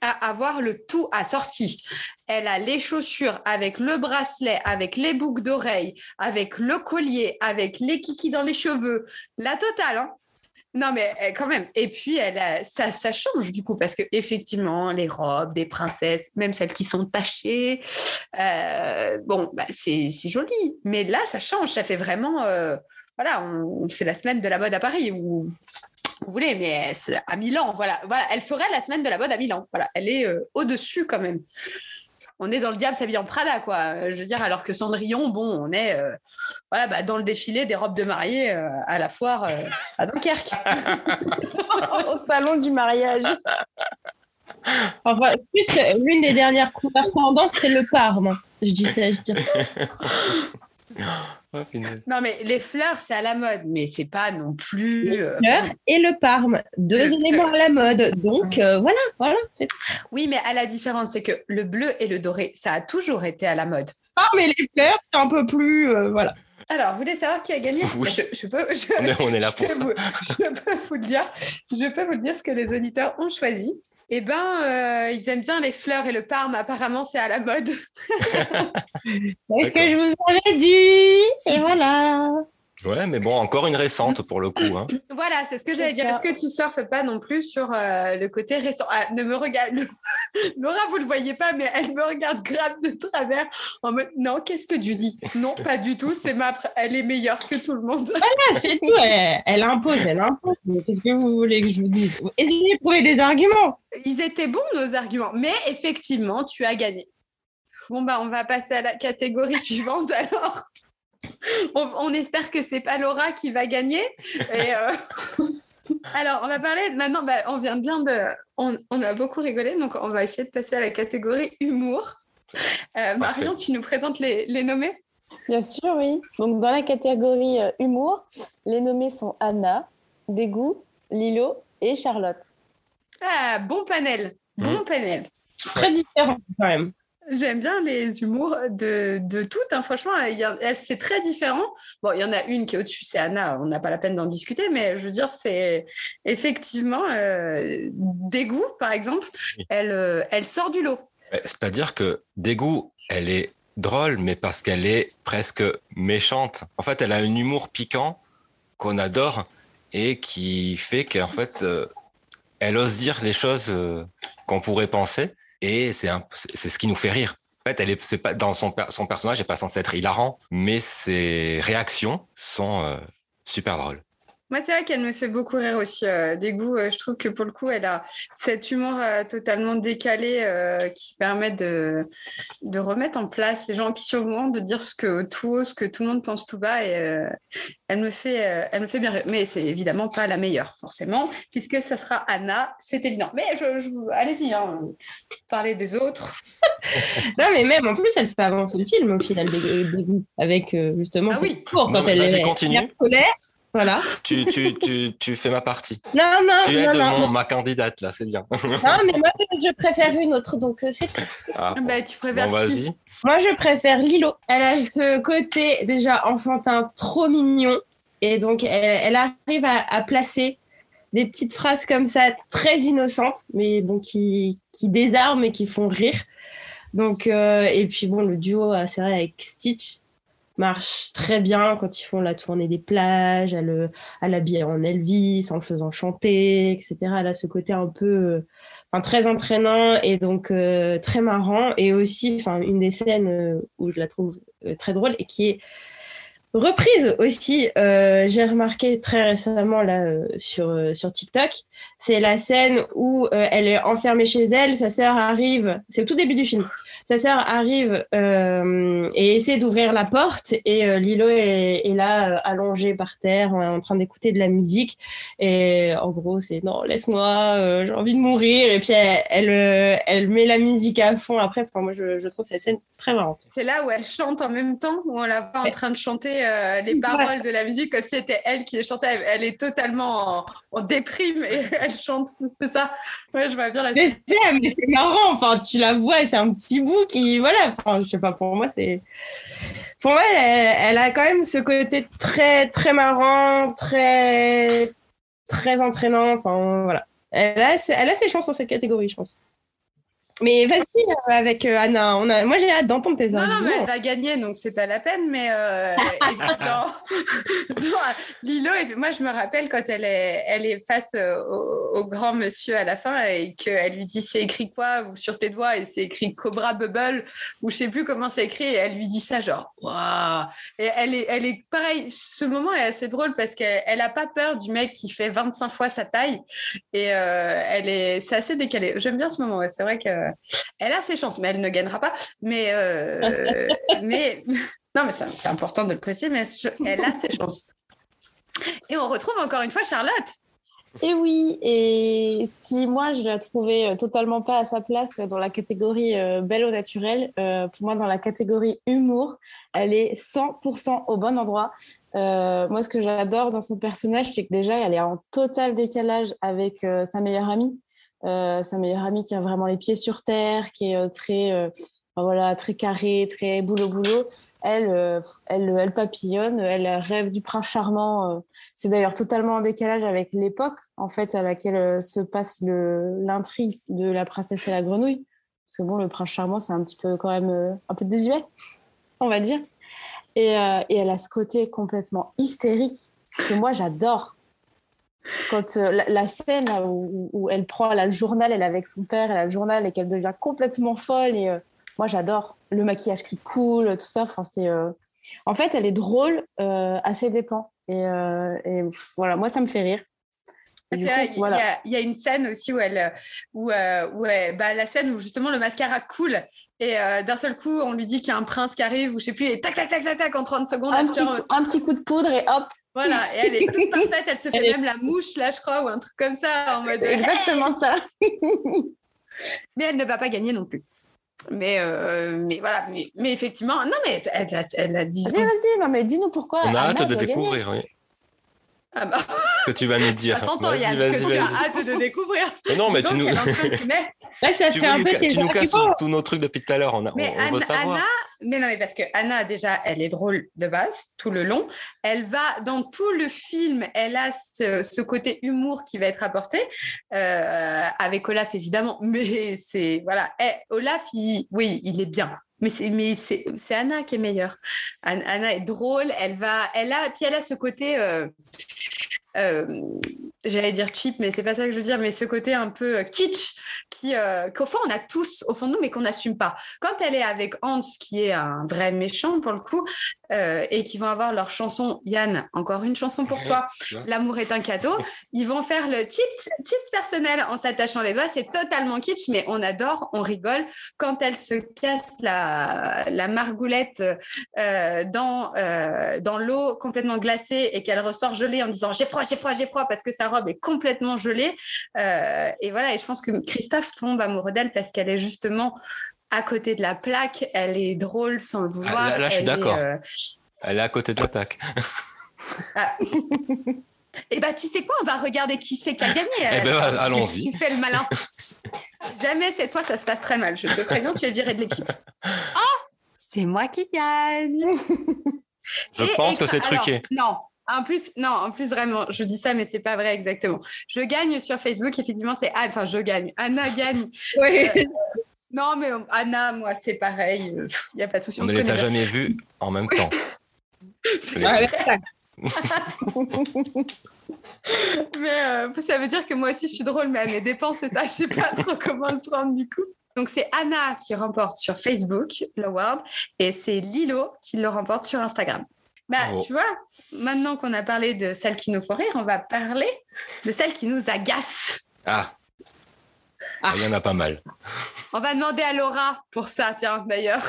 à avoir le tout assorti. Elle a les chaussures avec le bracelet, avec les boucles d'oreilles, avec le collier, avec les kikis dans les cheveux. La totale, hein non, mais euh, quand même. Et puis, elle a- ça, change du coup, parce que effectivement, les robes des princesses, même celles qui sont tachées, euh, bon, bah, c'est joli. Mais là, ça change. Ça fait vraiment. euh, voilà, c'est la semaine de la mode à Paris, ou vous voulez, mais c'est à Milan. Voilà, voilà, elle ferait la semaine de la mode à Milan. Voilà, elle est euh, au-dessus quand même. On est dans le diable s'habille en Prada, quoi. Euh, Je veux dire, alors que Cendrillon, bon, on est euh, voilà, bah, dans le défilé des robes de mariée euh, à la foire euh, à Dunkerque. Au salon du mariage. Enfin, plus, l'une des dernières couleurs tendances, c'est le parme. Je dis ça, je dis. Oh, punaise. Non, mais les fleurs, c'est à la mode, mais c'est pas non plus. Le euh, fleur et le parme, deux Le éléments à la mode. Donc euh, voilà, voilà. Oui, mais à la différence, c'est que le bleu et le doré, ça a toujours été à la mode. parme et les fleurs, c'est un peu plus euh, voilà. Alors, vous voulez savoir qui a gagné? Oui. je, je peux, je- On est, on est là je pour ça. vous- je peux vous le dire. Je peux vous le dire ce que les auditeurs ont choisi. Eh ben, euh, ils aiment bien les fleurs et le parme. Apparemment, c'est à la mode. C'est ce que je vous avais dit? Et voilà. Ouais, mais bon, encore une récente pour le coup. hein. Voilà, c'est ce que j'allais dire. Est-ce que tu surfes pas non plus sur euh, le côté récent? Ah, Ne me regarde. Laura, vous le voyez pas, mais elle me regarde grave de travers en mode non, qu'est-ce que tu dis? Non, pas du tout. C'est ma. Elle est meilleure que tout le monde. Ah, c'est tout. Elle, elle impose, elle impose. Qu'est-ce que vous voulez que je vous dise? Essayez de trouver des arguments. Ils étaient bons nos arguments, mais effectivement, tu as gagné. Bon bah, on va passer à la catégorie suivante alors. On, on espère que c'est pas Laura qui va gagner. Et, euh, Alors, on va parler maintenant. bah, on vient bien de. On, on a beaucoup rigolé, donc on va essayer de passer à la catégorie humour. Euh, Marion, tu nous présentes les, les nommés? Bien sûr, oui. Donc, dans la catégorie euh, humour, les nommés sont Anna, Dégoût, Lilo et Charlotte. Ah, bon panel. Bon panel. Très différent quand même. J'aime bien les humours de, de toutes. hein. Franchement, c'est très différent. Bon, il y en a une qui est au-dessus, c'est Anna. On n'a pas la peine d'en discuter, mais je veux dire, c'est effectivement euh, dégoût, par exemple. Elle, euh, elle sort du lot. C'est-à-dire que Dégoût, elle est drôle, mais parce qu'elle est presque méchante. En fait, elle a un humour piquant qu'on adore et qui fait qu'en fait, euh, elle ose dire les choses euh, qu'on pourrait penser et c'est c'est ce qui nous fait rire. En fait, elle est, pas, dans son, son personnage n'est pas censé être hilarant, mais ses réactions sont euh, super drôles. Moi, c'est vrai qu'elle me fait beaucoup rire aussi. euh, dégoût, euh, je trouve que pour le coup, elle a cet humour euh, totalement décalé euh, qui permet de, de remettre en place les gens, puis sûrement de dire ce que tout haut, ce que tout le monde pense tout bas. Et euh, elle, me fait, euh, elle me fait bien rire. Mais c'est évidemment pas la meilleure, forcément, puisque ça sera Anna, c'est évident. Mais je, je vous- allez-y, hein, parlez des autres. Non, mais même en plus, elle fait avancer le film au final des, des goûts, avec euh, justement Ah oui. cours Non, quand mais elle est continue. elle est colère. Voilà. Tu, tu, tu, tu fais ma partie. Non, non, Tu non, aides non, mon- ma candidate, là, c'est bien. non, mais moi, je préfère une autre, donc euh, c'est tout. Ah, bon. Bah, tu préfères Bon, qui. Moi, je préfère Lilo. Elle a ce côté déjà enfantin trop mignon. Et donc, elle, elle arrive à, à placer des petites phrases comme ça, très innocentes, mais bon, qui, qui désarment et qui font rire. Donc, euh, et puis bon, le duo, euh, c'est vrai, avec Stitch marche très bien quand ils font la tournée des plages, elle, euh, elle l'habille en Elvis, en le faisant chanter, etc. Elle a ce côté un peu euh, enfin, très entraînant et donc euh, très marrant. Et aussi, enfin, une des scènes euh, où je la trouve euh, très drôle et qui est reprise aussi, euh, j'ai remarqué très récemment là euh, sur, euh, sur TikTok, c'est la scène où elle est enfermée chez elle, sa sœur arrive, c'est au tout début du film, sa sœur arrive et essaie d'ouvrir la porte et Lilo est, est là allongée par terre en, en train d'écouter de la musique et en gros c'est non laisse-moi, j'ai envie de mourir et puis elle, elle, elle met la musique à fond après, enfin, moi je, je trouve cette scène très marrante. C'est là où elle chante en même temps, où on la voit en train de chanter euh, les paroles de la musique comme si c'était elle qui les chantait. Elle, elle est totalement en, en déprime et elle chante, c'est ça. Ouais, je vois bien la C'est mais c'est marrant. Enfin, tu la vois, c'est un petit bout qui, voilà. Enfin, je sais pas, pour moi, c'est. pour moi, elle, elle a quand même ce côté très, très marrant, très, très entraînant. Enfin, voilà. Elle a, elle a ses chances pour cette catégorie, je pense. Mais vas-y euh, avec euh, Anna. On a... Moi, j'ai hâte d'entendre tes Non, non, mais arguments. elle va gagner, donc c'est pas la peine. Mais euh, Lilo, moi, je me rappelle quand elle est, elle est face euh, au, au grand monsieur à la fin et qu'elle lui dit c'est écrit quoi ou sur tes doigts et c'est écrit Cobra Bubble ou je sais plus comment c'est écrit. Et elle lui dit ça, genre waouh. Et elle est, elle est pareil. Ce moment est assez drôle parce qu'elle elle a pas peur du mec qui fait 25 fois sa taille et euh, elle est, c'est assez décalé. J'aime bien ce moment. ouais. C'est vrai que elle a ses chances, mais elle ne gagnera pas. Mais, euh, mais non, mais c'est important de le préciser, mais elle a ses chances. Et on retrouve encore une fois Charlotte. Et oui, et si moi je la trouvais euh, totalement pas à sa place dans la catégorie euh, belle au naturel, euh, pour moi dans la catégorie humour, elle est 100% au bon endroit. Euh, moi ce que j'adore dans son personnage, c'est que déjà elle est en total décalage avec euh, sa meilleure amie. Euh, sa meilleure amie qui a vraiment les pieds sur terre, qui est euh, très, euh, voilà, très carré, très boulot boulot. Elle, elle, elle papillonne, elle rêve du prince charmant. c'est d'ailleurs totalement en décalage avec l'époque en fait à laquelle se passe l'intrigue de la princesse et la grenouille. Parce que bon, le prince charmant, c'est un petit peu quand même un peu désuet, on va dire. Et, et elle a ce côté complètement hystérique que moi j'adore. Quand euh, la, la scène où, où elle prend elle a le journal, elle est avec son père, elle a le journal et qu'elle devient complètement folle. Et euh, moi j'adore le maquillage qui coule, tout ça. Enfin, c'est, euh, En fait, elle est drôle à ses dépens. Et, et voilà, moi ça me fait rire. Il y, voilà. a- il y a une scène aussi où elle, où, euh, où elle- bah, la scène où justement le mascara coule. Et euh, d'un seul coup, on lui dit qu'il y a un prince qui arrive, ou je sais plus, et tac, tac, tac, tac, tac, en 30 secondes, petit, un petit coup de poudre et hop, Voilà, et elle est toute parfaite, elle se fait Elle est- même la mouche, là, je crois, ou un truc comme ça, en mode. c'est exactement ça. Mais elle ne va pas gagner non plus. Mais, euh, mais voilà, mais, mais effectivement, non, mais elle, a- elle a dit. Vas-y, vas-y, mais dis-nous pourquoi. On a hâte de gagner. découvrir, oui. Ah bah, Que tu vas nous dire. ça s'entend, Vas-y, Yann, vas-y, que tu as hâte de découvrir. Mais non, mais tu nous, ça tu fait un peu ca- tu nous casses tous tous nos trucs depuis tout à l'heure. On, a- on, Mais on veut Anna, savoir. Anna- mais non, mais parce que Anna, déjà, elle est drôle de base, tout le long. Elle va, dans tout le film, elle a ce, ce côté humour qui va être apporté, euh, avec Olaf, évidemment. Mais c'est, voilà. Eh, Olaf, il- oui, il est bien. Mais c'est, mais c'est, Anna qui est meilleure. An- Anna est drôle, elle va, elle a, puis elle a ce côté, euh, j'allais dire cheap, mais c'est pas ça que je veux dire, mais ce côté un peu euh, kitsch qui, euh, qu'au fond on a tous au fond de nous, mais qu'on n'assume pas. Quand elle est avec Hans, qui est un vrai méchant pour le coup, euh, et qui vont avoir leur chanson, Yann, encore une chanson pour toi, L'amour est un cadeau, ils vont faire le chips personnel en s'attachant les doigts. C'est totalement kitsch, mais on adore, on rigole. Quand elle se casse la, la margoulette euh, dans, euh, dans l'eau complètement glacée et qu'elle ressort gelée en disant j'ai froid, j'ai froid, j'ai froid parce que sa robe est complètement gelée. Euh, et voilà, et je pense que Christophe tombe amoureux d'elle parce qu'elle est justement à côté de la plaque. Elle est drôle sans le vouloir. Ah, là- là, je suis d'accord. euh, Elle est à côté de la plaque. Et bah, tu sais quoi, on va regarder qui c'est qui a gagné. Eh ben, Euh, allons-y. Tu fais le malin. si jamais c'est toi, ça se passe très mal. Je te préviens, tu es viré de l'équipe. Oh, c'est moi qui gagne. Je Et- pense que c'est alors, truqué. non. En plus, non, en plus vraiment, je dis ça, mais c'est pas vrai exactement. Je gagne sur Facebook, effectivement, c'est Anne. Enfin, je gagne. Anna gagne. Oui. Non, mais euh, Anna, moi, c'est pareil. Il n'y a pas de souci. On On ne les a jamais vus en même temps. Voilà. Mais euh, ça veut dire que moi aussi je suis drôle, mais à mes dépenses, c'est ça. Je sais pas trop comment le prendre du coup. Donc c'est Anna qui remporte sur Facebook l'award et c'est Lilo qui le remporte sur Instagram. Bah, Bravo. tu vois, maintenant qu'on a parlé de celles qui nous font rire, on va parler de celles qui nous agacent. Ah. Ah. Il y en a pas mal. On va demander à Laura pour ça, tiens, d'ailleurs.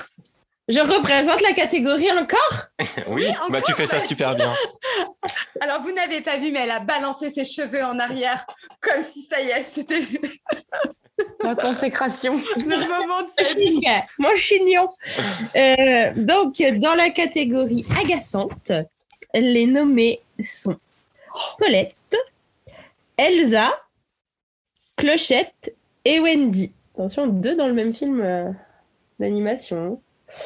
Je représente la catégorie encore? Oui, bah tu fais ça super bien. Alors, vous n'avez pas vu, mais elle a balancé ses cheveux en arrière, comme si ça y est, c'était La consécration. le moment de sa vie. Mon chignon. Euh, donc, dans la catégorie agaçante, les nommés sont Colette, Elsa, Clochette et Wendy. Attention, deux dans le même film euh, d'animation.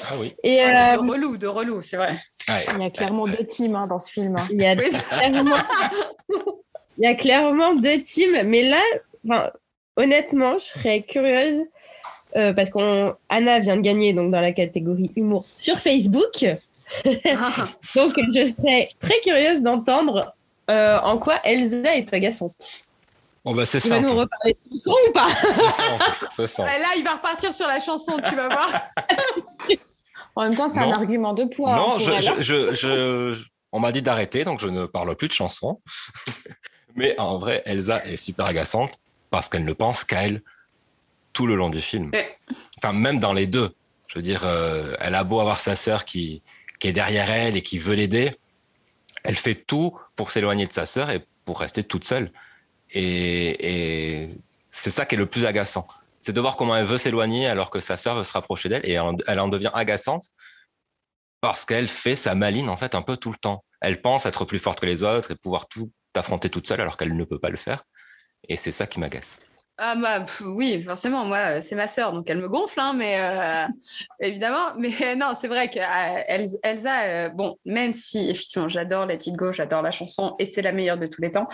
Ah oui. Et Ah, euh, De relou, de relou, c'est vrai. Ouais. Il y a clairement deux teams hein, dans ce film. hein. il y a Oui. clairement, il y a clairement deux teams, mais là, honnêtement, je serais curieuse euh, parce qu'Anna vient de gagner donc dans la catégorie humour sur Facebook, donc je serais très curieuse d'entendre euh, en quoi Elsa est agaçante. Bon, bah, c'est Tu vas nous reparler de son ou pas C'est. Ouais, là, il va repartir sur la chanson, tu vas voir. En même temps, c'est un argument de poids. hein, Non, je, je, je- je- on m'a dit d'arrêter, donc je ne parle plus de chansons. Mais en vrai, Elsa est super agaçante parce qu'elle ne pense qu'à elle tout le long du film. Enfin, même dans les deux. Je veux dire, euh, elle a beau avoir sa sœur qui, qui est derrière elle et qui veut l'aider. Elle fait tout pour s'éloigner de sa sœur et pour rester toute seule. Et, c'est ça qui est le plus agaçant. C'est de voir comment elle veut s'éloigner alors que sa sœur veut se rapprocher d'elle et elle en- elle en devient agaçante parce qu'elle fait sa maline en fait un peu tout le temps. Elle pense être plus forte que les autres et pouvoir tout affronter toute seule alors qu'elle ne peut pas le faire. Et c'est ça qui m'agace. Ah bah pff, oui, forcément, moi euh, c'est ma sœur, donc elle me gonfle, hein, mais euh, évidemment. Mais euh, non, c'est vrai que euh, Elsa, bon, même si effectivement j'adore Let It Go, j'adore la chanson et c'est la meilleure de tous les temps,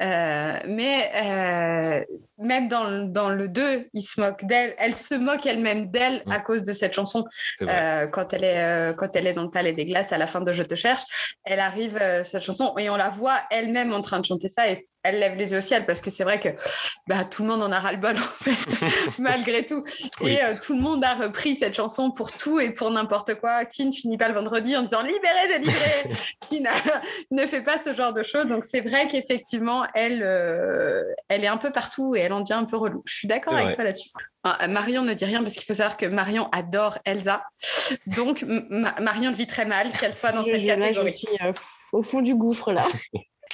mais même dans, le- dans le 2, il se moque d'elle, elle se moque elle-même d'elle Mm. à cause de cette chanson. Quand elle est quand elle est dans le palais des glaces à la fin de Je te cherche, elle arrive cette chanson et on la voit elle-même en train de chanter ça et elle lève les yeux au ciel parce que c'est vrai que bah, tout le monde en a ras le bol en fait, malgré tout. Oui. Et euh, tout le monde a repris cette chanson pour tout et pour n'importe quoi. Qui ne finit pas le vendredi en disant libéré, délivré, qui n'a- ne fait pas ce genre de choses. Donc c'est vrai qu'effectivement elle euh, elle est un peu partout et elle en devient un peu relou. Je suis d'accord avec toi là-dessus. Ah, euh, Marion ne dit rien parce qu'il faut savoir que Marion adore Elsa. Donc, Ma- Marion le vit très mal qu'elle soit dans Je- cette je- là, je catégorie. suis euh, au fond du gouffre là.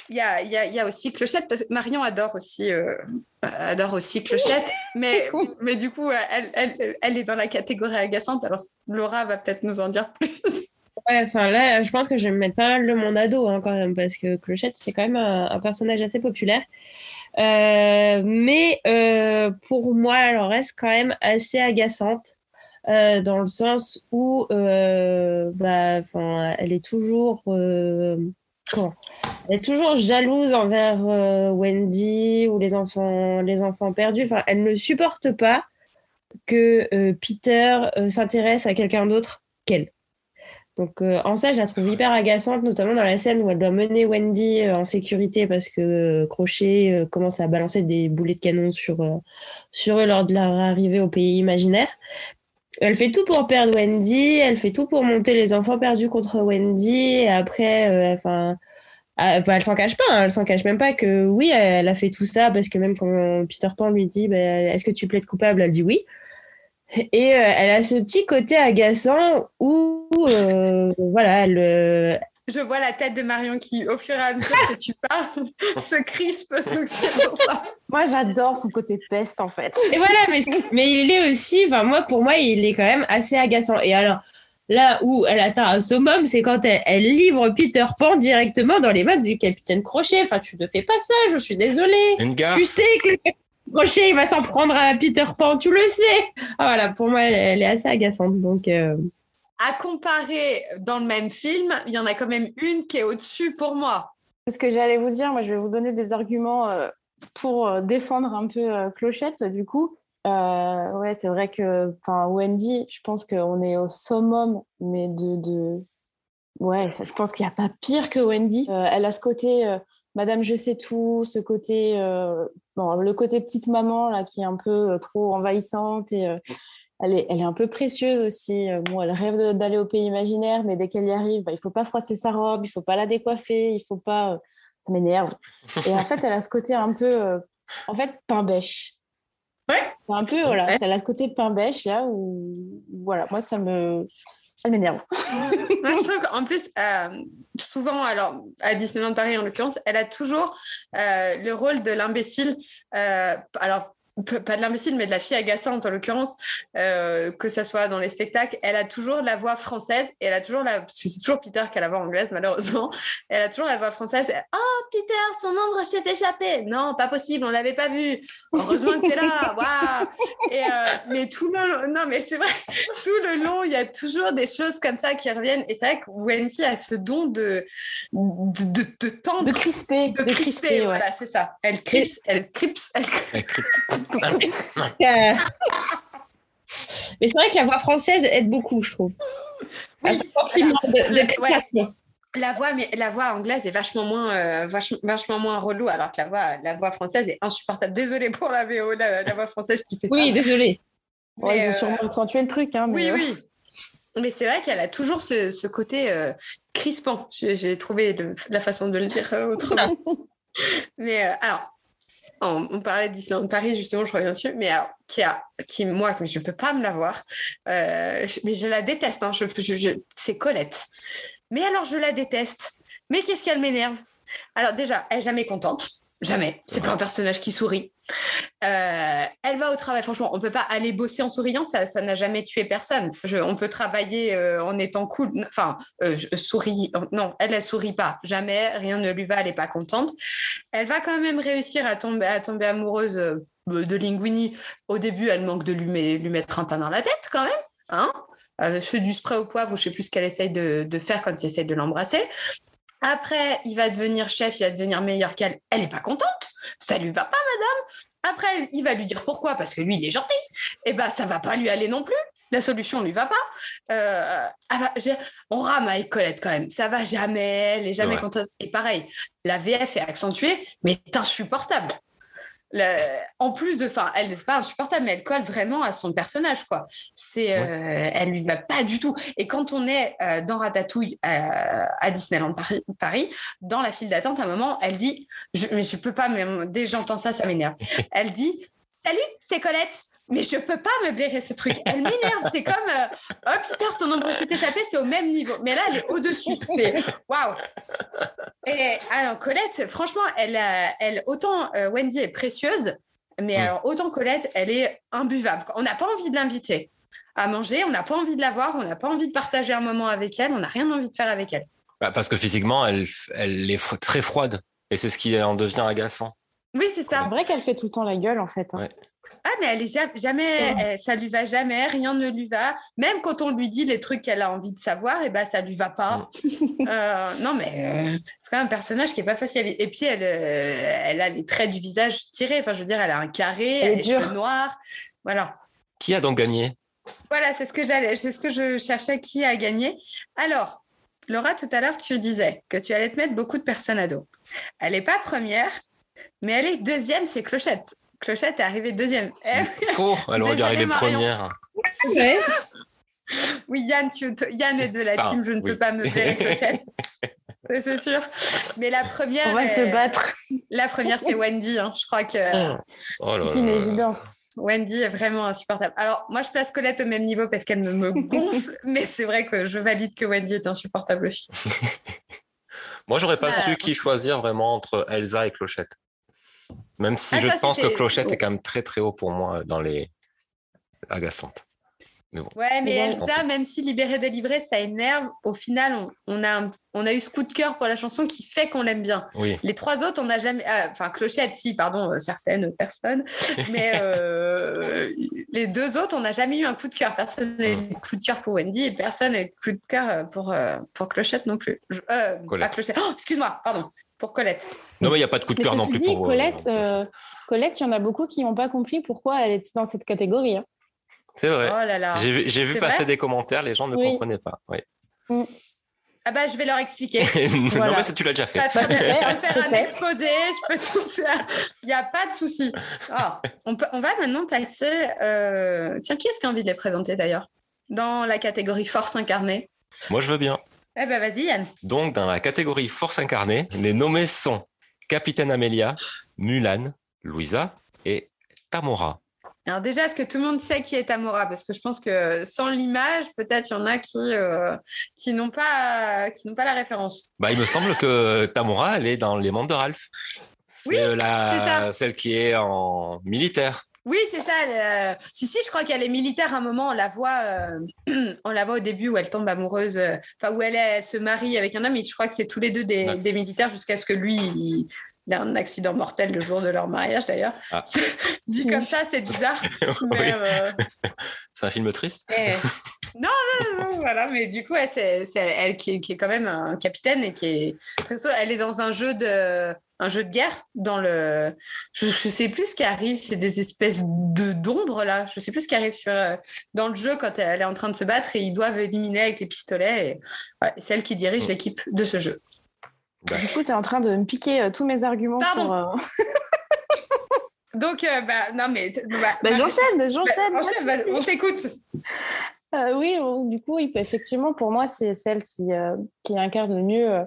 Il y a, y a- y a aussi Clochette, parce que Marion adore aussi, euh, adore aussi Clochette, mais, mais du coup, elle, elle, elle est dans la catégorie agaçante. Alors, Laura va peut-être nous en dire plus. Ouais, enfin là, je pense que je vais me mettre pas mal de mon ado hein, quand même, parce que Clochette, c'est quand même un, un personnage assez populaire. Euh, mais euh, pour moi, elle en reste quand même assez agaçante, dans le sens où bah, elle est toujours. Elle est toujours jalouse envers euh, Wendy ou les enfants, perdus. Elle ne supporte pas que euh, Peter euh, s'intéresse à quelqu'un d'autre qu'elle. Donc en ça, je la trouve hyper agaçante, notamment dans la scène où elle doit mener Wendy en sécurité parce que Crochet commence à balancer des boulets de canon sur eux lors de leur arrivée au pays imaginaire. Elle fait tout pour perdre Wendy, elle fait tout pour monter les enfants perdus contre Wendy, après, euh, enfin, ah, bah, elle s'en cache pas, hein, elle s'en cache même pas que oui, elle a fait tout ça parce que même quand Peter Pan lui dit bah, Est-ce que tu plaides coupable Elle dit oui. Et euh, elle a ce petit côté agaçant où, euh, voilà, elle, Je vois la tête de Marion qui, au fur et à mesure que tu parles, se crispe. Donc ça. Moi, j'adore son côté peste en fait. Et voilà, mais, mais il est aussi, moi, pour moi, il est quand même assez agaçant. Et alors, là où elle atteint un summum, c'est quand elle, elle livre Peter Pan directement dans les mains du capitaine Crochet. Enfin, tu ne fais pas ça, je suis désolée. Une gaffe. Tu sais que le capitaine Crochet, il va s'en prendre à Peter Pan, tu le sais. Ah, voilà, pour moi, elle, elle est assez agaçante. Donc, euh, À comparer dans le même film, il y en a quand même une qui est au-dessus pour moi. C'est ce que j'allais vous dire. Moi, je vais vous donner des arguments euh, pour euh, défendre un peu euh, Clochette, du coup. Euh, ouais, c'est vrai que Wendy, je pense qu'on est au summum, mais de. Ouais, je pense qu'il n'y a pas pire que Wendy. Elle a ce côté Madame Je sais tout, ce côté. bon, le côté petite maman, là, qui est un peu trop envahissante et. Elle est, elle est un peu précieuse aussi. Euh, Bon, elle rêve d'aller au pays imaginaire, mais dès qu'elle y arrive, bah, il faut pas froisser sa robe, il faut pas la décoiffer, il faut pas. euh, Ça m'énerve. Et en fait, elle a ce côté un peu, euh, en fait, pain bêche. Ouais. C'est un peu, voilà, Ouais. elle a ce côté pain bêche là où, voilà, moi ça me, elle m'énerve. Moi, je trouve qu'en plus, euh, souvent, alors à Disneyland Paris en l'occurrence, elle a toujours euh, le rôle de l'imbécile. euh, alors, pas de l'imbécile, mais de la fille agaçante en l'occurrence, euh, que ce soit dans les spectacles. Elle a toujours la voix française et elle a toujours la. parce que C'est toujours Peter qui a la voix anglaise, malheureusement. Elle a toujours la voix française. Oh, Peter, son ombre s'est échappé. Non, pas possible, on l'avait pas vu. Heureusement que tu es là. Waouh Et, euh, mais tout le long, non, mais c'est vrai, tout le long, il y a toujours des choses comme ça qui reviennent. Et c'est vrai que Wendy a ce don de, de, de, de tendre, De crisper. de crisper. ouais. Voilà, c'est ça. Elle crispe, elle crispe, elle. Euh, Mais c'est vrai que la voix française aide beaucoup, je trouve. Oui, sentiment de, de Ouais. création. La voix, mais la voix anglaise est vachement moins, euh, vachement, vachement moins relou, alors que la voix, la voix française est insupportable. Désolée pour la VO, la, la voix française qui fait Oui, ça. désolée. Bon, Mais, ils ont euh, sûrement accentué le truc. Hein, Oui, mais, euh, oui. Mais c'est vrai qu'elle a toujours ce, ce côté euh, crispant. J'ai trouvé le- la façon de le dire euh, autrement. mais euh, alors, on, parlait de Disneyland Paris, justement, je reviens dessus, mais qui a, qui, moi, je ne peux pas me la voir, euh, mais je la déteste, hein, c'est Colette. Mais alors, je la déteste. Mais qu'est-ce qu'elle m'énerve? Alors, déjà, elle est jamais contente. Jamais. C'est pas un personnage qui sourit. Euh, elle va au travail. Franchement, on peut pas aller bosser en souriant. Ça, ça n'a jamais tué personne. On peut travailler euh, en étant cool. Enfin, euh, je souris. Non, elle, elle sourit pas. Jamais. Rien ne lui va. Elle est pas contente. Elle va quand même réussir à tomber, à tomber amoureuse euh, de Linguini. Au début, elle manque de lui, met- lui mettre un pain dans la tête quand même. Hein je fais du spray au poivre ou je sais plus ce qu'elle essaye de, faire quand il essaye de l'embrasser. Après, il va devenir chef, il va devenir meilleur qu'elle. Elle n'est pas contente. Ça lui va pas, madame. Après, il va lui dire pourquoi, parce que lui, il est gentil. Et ben, ça va pas lui aller non plus. La solution ne lui va pas. Euh, ah bah, on rame avec Colette quand même. Ça va jamais, elle est jamais Ouais. contente. Et pareil, la VF est accentuée, mais est insupportable. En plus de, enfin, elle n'est pas insupportable, mais elle colle vraiment à son personnage, quoi. C'est, euh, elle lui va pas du tout. Et quand on est euh, dans Ratatouille euh, à Disneyland Paris, Paris, dans la file d'attente, à un moment, elle dit, je, mais je peux pas, mais dès que j'entends ça, ça m'énerve. Elle dit, salut, c'est Colette. Mais je peux pas me blairer ce truc. Elle m'énerve. C'est comme, euh, oh Peter, ton ombre s'est échappé, c'est au même niveau. Mais là, elle est au-dessus. C'est waouh. Et alors, Colette, franchement, elle, a- elle autant euh, Wendy est précieuse, mais Mm. alors autant Colette, elle est imbuvable. On n'a pas envie de l'inviter à manger, on n'a pas envie de la voir, on n'a pas envie de partager un moment avec elle, on n'a rien envie de faire avec elle. Bah, parce que physiquement, elle, elle est très froide. Et c'est ce qui en devient agaçant. Oui, c'est ça. C'est vrai qu'elle fait tout le temps la gueule, en fait. hein. Ouais. Ah, mais elle est ja- jamais, ça lui va jamais, rien ne lui va. Même quand on lui dit les trucs qu'elle a envie de savoir, et ben ça lui va pas. Euh, non, mais euh, c'est quand même un personnage qui est pas facile à vivre. Et puis elle, euh, elle a les traits du visage tirés. Enfin, je veux dire, elle a un carré, Elle est elle dure. noirs. Voilà. Qui a donc gagné? Voilà, c'est ce que j'allais, c'est ce que je cherchais qui a gagné. Alors, Laura, tout à l'heure, tu disais que tu allais te mettre beaucoup de personnes à dos. Elle n'est pas première, mais elle est deuxième, c'est Clochette. Clochette est arrivée deuxième. Faux, elle aurait dû arriver première. Ouais. oui, Yann, tu, Yann est de la Enfin, team, je ne oui. peux pas me faire Clochette. C'est sûr. Mais la première, On va se battre. la première, c'est Wendy. hein. Je crois que Oh là C'est une là. évidence. Wendy est vraiment insupportable. Alors, moi, je place Colette au même niveau parce qu'elle me, me gonfle, mais c'est vrai que je valide que Wendy est insupportable aussi. Moi, j'aurais pas su qui choisir vraiment entre Elsa et Clochette. Même si Ah, je toi, pense que Clochette oh. est quand même très très haut pour moi dans les agaçantes. Ouais, mais. Elsa, même si libérée délivrée, ça énerve, au final, on, on a, un- on a eu ce coup de cœur pour la chanson qui fait qu'on l'aime bien. Oui. Les trois autres, on n'a jamais. ah, Enfin, Clochette, si, pardon, euh, certaines personnes. Mais euh, les deux autres, on n'a jamais eu un coup de cœur. Personne n'a eu Mm. un coup de cœur pour Wendy et personne n'a eu coup de cœur euh, pour, euh, pour Clochette non plus. Je- euh, Colette. pas Clochette. Oh, excuse-moi, pardon. Pour Colette. Non, mais il n'y a pas de coup de cœur non plus dit, pour. euh, Colette, euh, Colette, il y en a beaucoup qui n'ont pas compris pourquoi elle était dans cette catégorie. hein. C'est vrai. Oh là là. J'ai vu, j'ai vu C'est passer des commentaires, les gens ne Oui. comprenaient pas. Oui. Ah bah, je vais leur expliquer. non, Voilà. mais ça, tu l'as déjà fait. Pas je peux faire un fait. exposé, je peux tout faire. Il n'y a pas de souci. Ah, on, peut- on va maintenant passer. euh, Tiens, qui est-ce qui a envie de les présenter d'ailleurs? Dans la catégorie force incarnée. Moi, je veux bien. Eh ben vas-y, Yann. Donc, dans la catégorie force incarnée, les nommés sont Capitaine Amelia, Mulan, Louisa et Tamora. Alors déjà, est-ce que tout le monde sait qui est Tamora? Parce que je pense que sans l'image, peut-être il y en a qui, euh, qui n'ont pas, qui n'ont pas la référence. Bah, il me semble que Tamora, elle est dans les membres de Ralph. C'est Oui, la, ça. celle qui est en militaire. Oui, c'est ça. euh, Si, si, je crois qu'elle est militaire à un moment. On la voit, euh, on la voit au début où elle tombe amoureuse, euh, enfin où elle, se marie avec un homme. Et je crois que c'est tous les deux des, Ouais. des militaires jusqu'à ce que lui, il, Il a un accident mortel le jour de leur mariage d'ailleurs. Ah. Dit comme ça, c'est bizarre. Oui. Euh, C'est un film triste. et- Non, non, non, voilà. Mais du coup, ouais, c'est c'est elle qui est, qui est quand même un capitaine et qui est. Elle est dans un jeu de, un jeu de guerre. Dans le, je, je sais plus ce qui arrive. C'est des espèces de d'ombres là. Je sais plus ce qui arrive sur euh, dans le jeu quand elle est en train de se battre et ils doivent éliminer avec les pistolets. Et, ouais, c'est elle qui dirige Mm. l'équipe de ce jeu. Du coup, tu es en train de me piquer euh, tous mes arguments Pardon. euh, Donc, euh, bah, non mais. bah, Bah, bah, j'enchaîne, bah, j'enchaîne. bah, on t'écoute. Euh, oui, du coup, effectivement, pour moi, c'est celle qui, euh, incarne le mieux euh,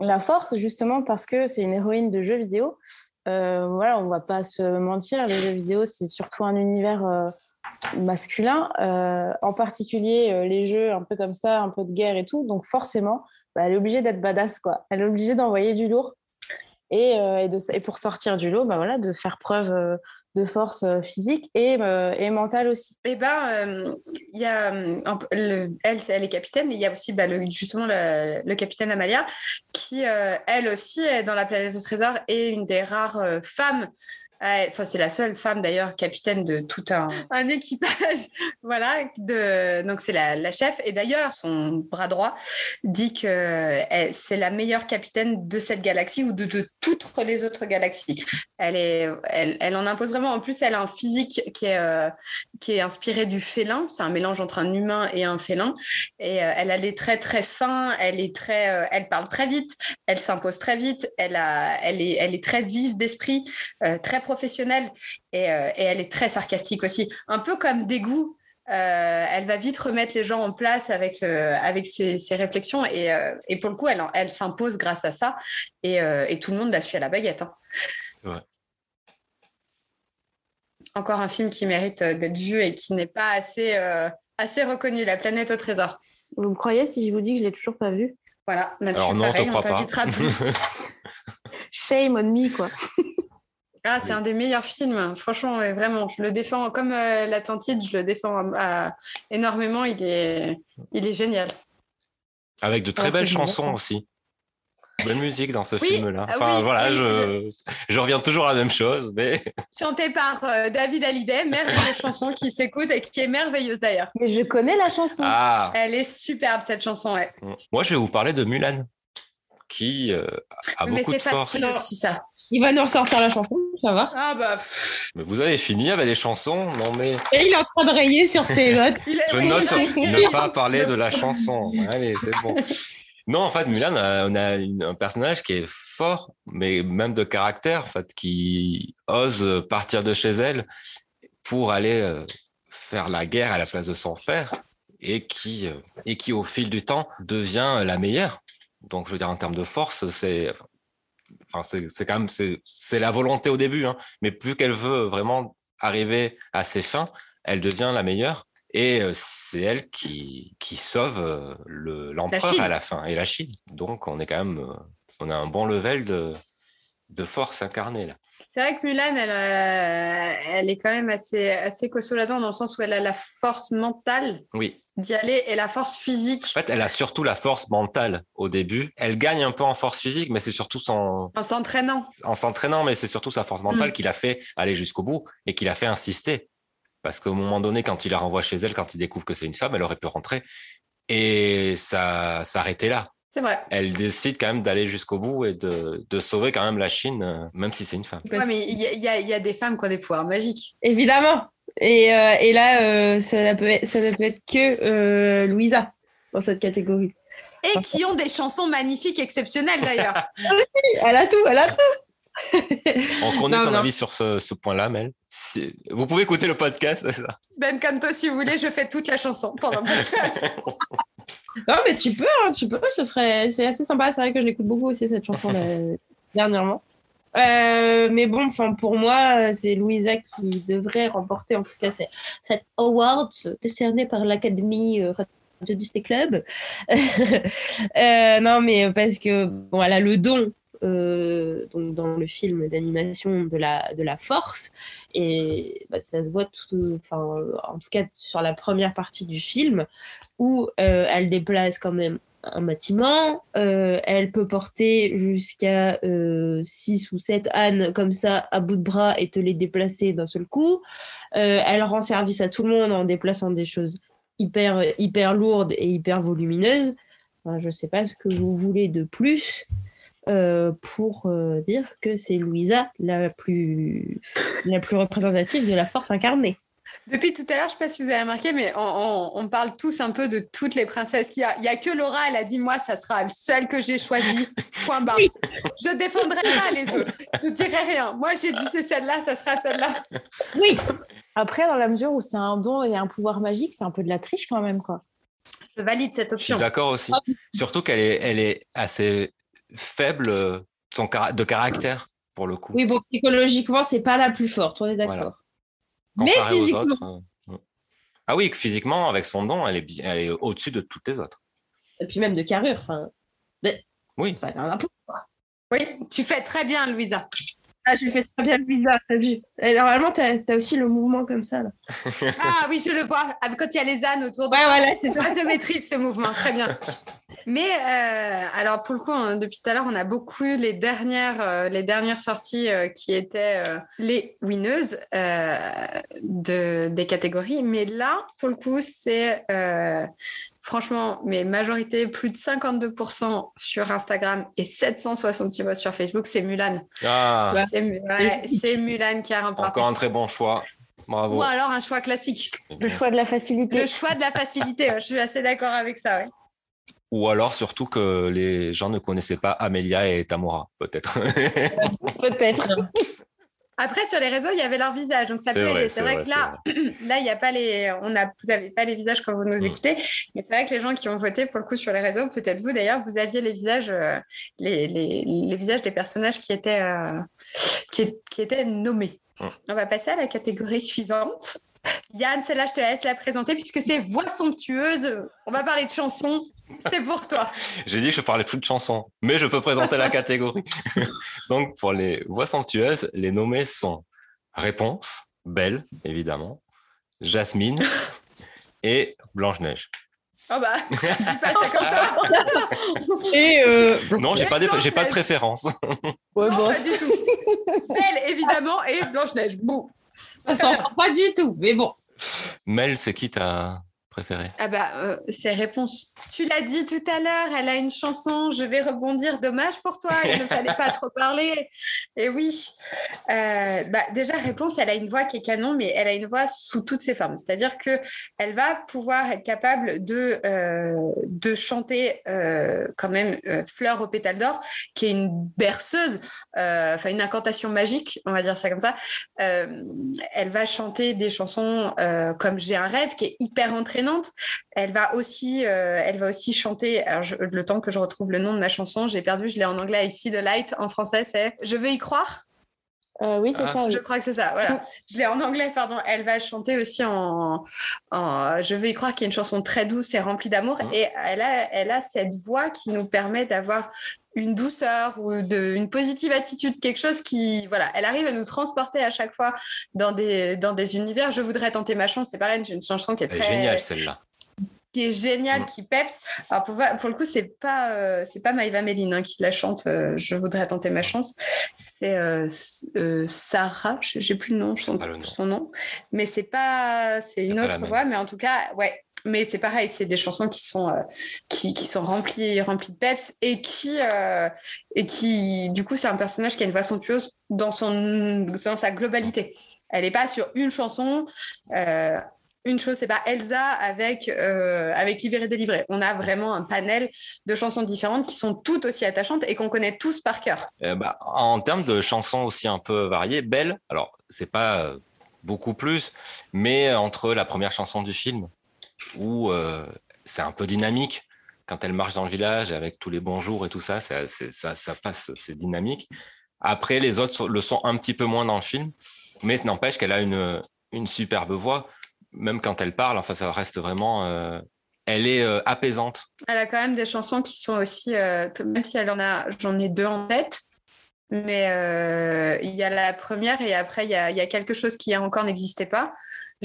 la force, justement parce que c'est une héroïne de jeux vidéo. Voilà, on va pas se mentir, les jeux vidéo, c'est surtout un univers masculin, en particulier les jeux un peu comme ça, un peu de guerre et tout. Donc forcément, bah, elle est obligée d'être badass, quoi. Elle est obligée d'envoyer du lourd. Et, de, et pour sortir du lot, bah, voilà, de faire preuve de force euh, physique et, euh, et mentale aussi. Eh ben, euh, y a elle, elle est capitaine, et il y a aussi bah, le, justement le, capitaine Amalia, qui elle aussi est dans la planète au trésor et une des rares femmes. C'est la seule femme d'ailleurs capitaine de tout un, un équipage. voilà, de, donc c'est la, la chef. Et d'ailleurs, son bras droit dit que elle- c'est la meilleure capitaine de cette galaxie ou de, de toutes les autres galaxies. Elle, est, elle, elle en impose vraiment. En plus, elle a un physique qui est, euh, qui est inspiré du félin. C'est un mélange entre un humain et un félin. Et euh, elle a des traits très fins. Elle est très, euh, elle parle très vite. Elle s'impose très vite. Elle a, elle est, elle est très vive d'esprit, très professionnelle. Et, euh, et elle est très sarcastique aussi. Un peu comme Dégoût. Euh, elle va vite remettre les gens en place avec, ce, avec ses, ses réflexions et, euh, et pour le coup, elle, elle s'impose grâce à ça et, euh, et tout le monde la suit à la baguette. hein. Encore un film qui mérite d'être vu et qui n'est pas assez, euh, assez reconnu, La planète au trésor. Vous me croyez si je vous dis que je l'ai toujours pas vu? Voilà, Mathieu, Alors non, on pareil, on t'invitera plus. Shame on me, quoi. Ah, c'est Oui. un des meilleurs films, franchement, ouais, vraiment. Je le défends comme euh, l'Atlantide, je le défends euh, énormément. Il est, il est génial. Avec de très belles chansons aussi. Bonne musique dans ce Oui, film-là. ah Enfin oui, voilà, oui, je... je reviens toujours à la même chose, mais Chanté par euh, David Hallyday, merveilleuse chanson qui s'écoute et qui est merveilleuse d'ailleurs. Mais je connais la chanson. ah, Elle est superbe cette chanson, ouais. moi je vais vous parler de Mulan, qui euh, a Mais beaucoup c'est de force. facile aussi ça. Il va nous ressortir la chanson, ça va. Ah bah. pff, Mais vous avez fini avec les chansons Non mais Et il est en train de rayer sur ses notes. je note il sur ne pas parler de la chanson. Allez, c'est bon. Non, en fait, Mulan, euh, on a une- un personnage qui est fort, mais même de caractère, en fait, qui ose partir de chez elle pour aller euh, faire la guerre à la place de son père et qui, euh, et qui, au fil du temps, devient la meilleure. Donc, je veux dire, en termes de force, c'est, enfin, c'est, quand même, c'est, la volonté au début, hein, mais vu qu'elle veut vraiment arriver à ses fins, elle devient la meilleure. Et euh, c'est elle qui, qui sauve euh, le- l'empereur à la fin et la Chine. Donc on est quand même, euh, on a un bon level de, de force incarnée là. C'est vrai que Mulan, elle, euh, elle est quand même assez, assez costaud là-dedans, dans le sens où elle a la force mentale Oui. D'y aller et la force physique En fait, elle a surtout la force mentale au début. Elle gagne un peu en force physique, mais c'est surtout son, en s'entraînant. en s'entraînant, mais c'est surtout sa force mentale qui l'a fait aller jusqu'au bout et qui l'a fait insister. Parce qu'au moment donné, quand il la renvoie chez elle, quand il découvre que c'est une femme, elle aurait pu rentrer et ça s'arrêter là. C'est vrai. Elle décide quand même d'aller jusqu'au bout et de, de sauver quand même la Chine, euh, même si c'est une femme. Ouais, mais il y, a- y y des femmes qui ont des pouvoirs magiques. Évidemment. Et, euh, et là, euh, ça, ne peut être, ça ne peut être que euh, Louisa dans cette catégorie. Et qui ont des chansons magnifiques, exceptionnelles d'ailleurs. Elle a tout, elle a tout. On connaît Non, ton non. avis sur ce, ce point-là, Mel. Vous pouvez écouter le podcast, c'est ça ben, comme toi, si vous voulez, je fais toute la chanson pendant le podcast. Non, mais tu peux, hein, tu peux. Ce serait, c'est assez sympa. C'est vrai que je l'écoute beaucoup aussi cette chanson là, dernièrement. Euh, mais bon, enfin pour moi, c'est Louisa qui devrait remporter en tout cas cette, cette award décerné par l'Académie euh, Radio Disney Club. Euh, non, mais parce que bon, elle a le don euh, donc dans le film d'animation de la, de la force. Et bah, ça se voit tout, enfin, en tout cas sur la première partie du film, où euh, elle déplace quand même un bâtiment. euh, elle peut porter jusqu'à 6 ou 7 ânes comme ça à bout de bras et te les déplacer d'un seul coup. Elle rend service à tout le monde en déplaçant des choses hyper, hyper lourdes et hyper volumineuses. Je ne sais pas ce que vous voulez de plus euh, pour euh, dire que c'est Louisa la plus, la plus représentative de la force incarnée. Depuis tout à l'heure, je ne sais pas si vous avez remarqué, mais on, on- on parle tous un peu de toutes les princesses qu'il y a. Il n'y a que Laura, elle a dit Moi, ça sera le seul que j'ai choisi. Point barre. Je ne défendrai pas les autres. Je ne dirai rien. Moi, j'ai dit c'est celle-là, ça sera celle-là. Oui. Après, dans la mesure où c'est un don et un pouvoir magique, c'est un peu de la triche quand même, quoi. Je valide cette Je suis option. d'accord aussi. Surtout qu'elle est, elle est assez faible euh, de caractère, pour le coup. Oui, bon, psychologiquement, c'est pas la plus forte, on est d'accord. Voilà. Mais physiquement, autres, euh. Ah oui, que physiquement, avec son don, elle est, elle est au-dessus de toutes les autres. et puis même de carrure, enfin, Oui. enfin, Oui, tu fais très bien, Louisa. Ah, je fais très bien le bizarre, t'as vu. Et normalement, t'as as aussi le mouvement comme ça, là. Ah oui, je le vois. Ah, Quand il y a les ânes autour de Ouais, voilà, c'est ça. Ah, je maîtrise ce mouvement, très bien. Mais euh, alors pour le coup, depuis tout à l'heure, on a beaucoup eu les dernières, euh, les dernières sorties euh, qui étaient les winneuses de, des catégories. Mais là, pour le coup, c'est franchement, mais majorité, plus de 52% sur Instagram et 766 votes sur Facebook, c'est Mulan. Ah. C'est ouais, Mulan qui a remporté. encore un très bon choix. Bravo. Ou alors un choix classique. Le choix de la facilité. Le choix de la facilité, je suis assez d'accord avec ça. ouais. Ou alors surtout que les gens ne connaissaient pas Amelia et Tamora, peut-être. Peut-être. Après, sur les réseaux, il y avait leur visage, donc ça C'est peut vrai, aider. c'est vrai, vrai, que là, là, il n'y a pas les, on a, vous n'avez pas les visages quand vous nous Mm. écoutez, mais c'est vrai que les gens qui ont voté pour le coup sur les réseaux, peut-être vous d'ailleurs, vous aviez les visages, euh, les, les, les visages des personnages qui étaient, euh, qui, qui étaient nommés. Mm. On va passer à la catégorie suivante. Yann, celle-là, je te laisse la présenter puisque c'est voix somptueuse. On va parler de chansons. C'est pour toi. J'ai dit que je parlais plus de chansons, mais je peux présenter la catégorie. Donc, pour les voix somptueuses, les nommés sont Réponse, Belle, évidemment, Jasmine et Blanche-Neige. Oh bah, tu dis pas ça comme ça. Et euh, Non, j'ai pas, des- j'ai pas de préférence. Ouais, Non, bon. pas du tout. Belle, évidemment, et Blanche-Neige. Bon. Ça sent pas du tout, mais bon. Mel, c'est qui ta préférée? Ah bah, euh, c'est réponse. Tu l'as dit tout à l'heure, elle a une chanson, je vais rebondir, dommage pour toi, il ne fallait pas trop parler. Et oui, Euh, bah, déjà, réponse, elle a une voix qui est canon, mais elle a une voix sous toutes ses formes. C'est-à-dire que elle va pouvoir être capable de, euh, de chanter euh, quand même Fleur au pétale d'or, qui est une berceuse, enfin une incantation magique, on va dire ça comme ça. Elle va chanter des chansons comme J'ai un rêve, qui est hyper entraînante. Elle va aussi, euh, elle va aussi chanter. Alors je- le temps que je retrouve le nom de ma chanson, j'ai perdu. Je l'ai en anglais ici de Light. En français, c'est Je veux y croire. Euh, oui, c'est Ah. ça. oui. Je crois que c'est ça. Voilà. Je l'ai en anglais, pardon. Elle va chanter aussi en, en Je veux y croire, qui est une chanson très douce et remplie d'amour. Mhm. Et elle a, elle a cette voix qui nous permet d'avoir une douceur ou de, une positive attitude, quelque chose qui, voilà, elle arrive à nous transporter à chaque fois dans des, dans des univers. Je voudrais tenter ma chance. C'est pareil, c'est une chanson qui est très, géniale, celle-là. qui est géniale, Mm. qui peps. Alors pour, pour le coup, c'est pas euh, c'est pas Maïva Méline hein, qui la chante. euh, je voudrais tenter ma chance. C'est euh, euh, Sarah. je- J'ai plus le nom, son, le nom. son nom. Mais c'est pas c'est une autre voix. Mais en tout cas, ouais. Mais c'est pareil, c'est des chansons qui sont euh, qui, sont remplies remplies de peps et qui euh, et qui du coup c'est un personnage qui a une voix somptueuse dans son dans sa globalité. Elle n'est pas sur une chanson. euh, une chose, c'est pas Elsa avec, euh, avec Libéré délivré. On a vraiment un panel de chansons différentes qui sont toutes aussi attachantes et qu'on connaît tous par cœur. Bah, en termes de chansons aussi un peu variées, Belle, alors c'est pas beaucoup plus, mais entre la première chanson du film, où euh, c'est un peu dynamique, quand elle marche dans le village avec tous les bonjours et tout ça, ça, ça, ça passe, c'est dynamique. Après, les autres le sont un petit peu moins dans le film, mais n'empêche qu'elle a une, une superbe voix, même quand elle parle, enfin, ça reste vraiment euh, elle est euh, apaisante. Elle a quand même des chansons qui sont aussi, même si elle en a, j'en ai deux en tête, mais il y a la première et après il y a quelque chose qui encore n'existait pas.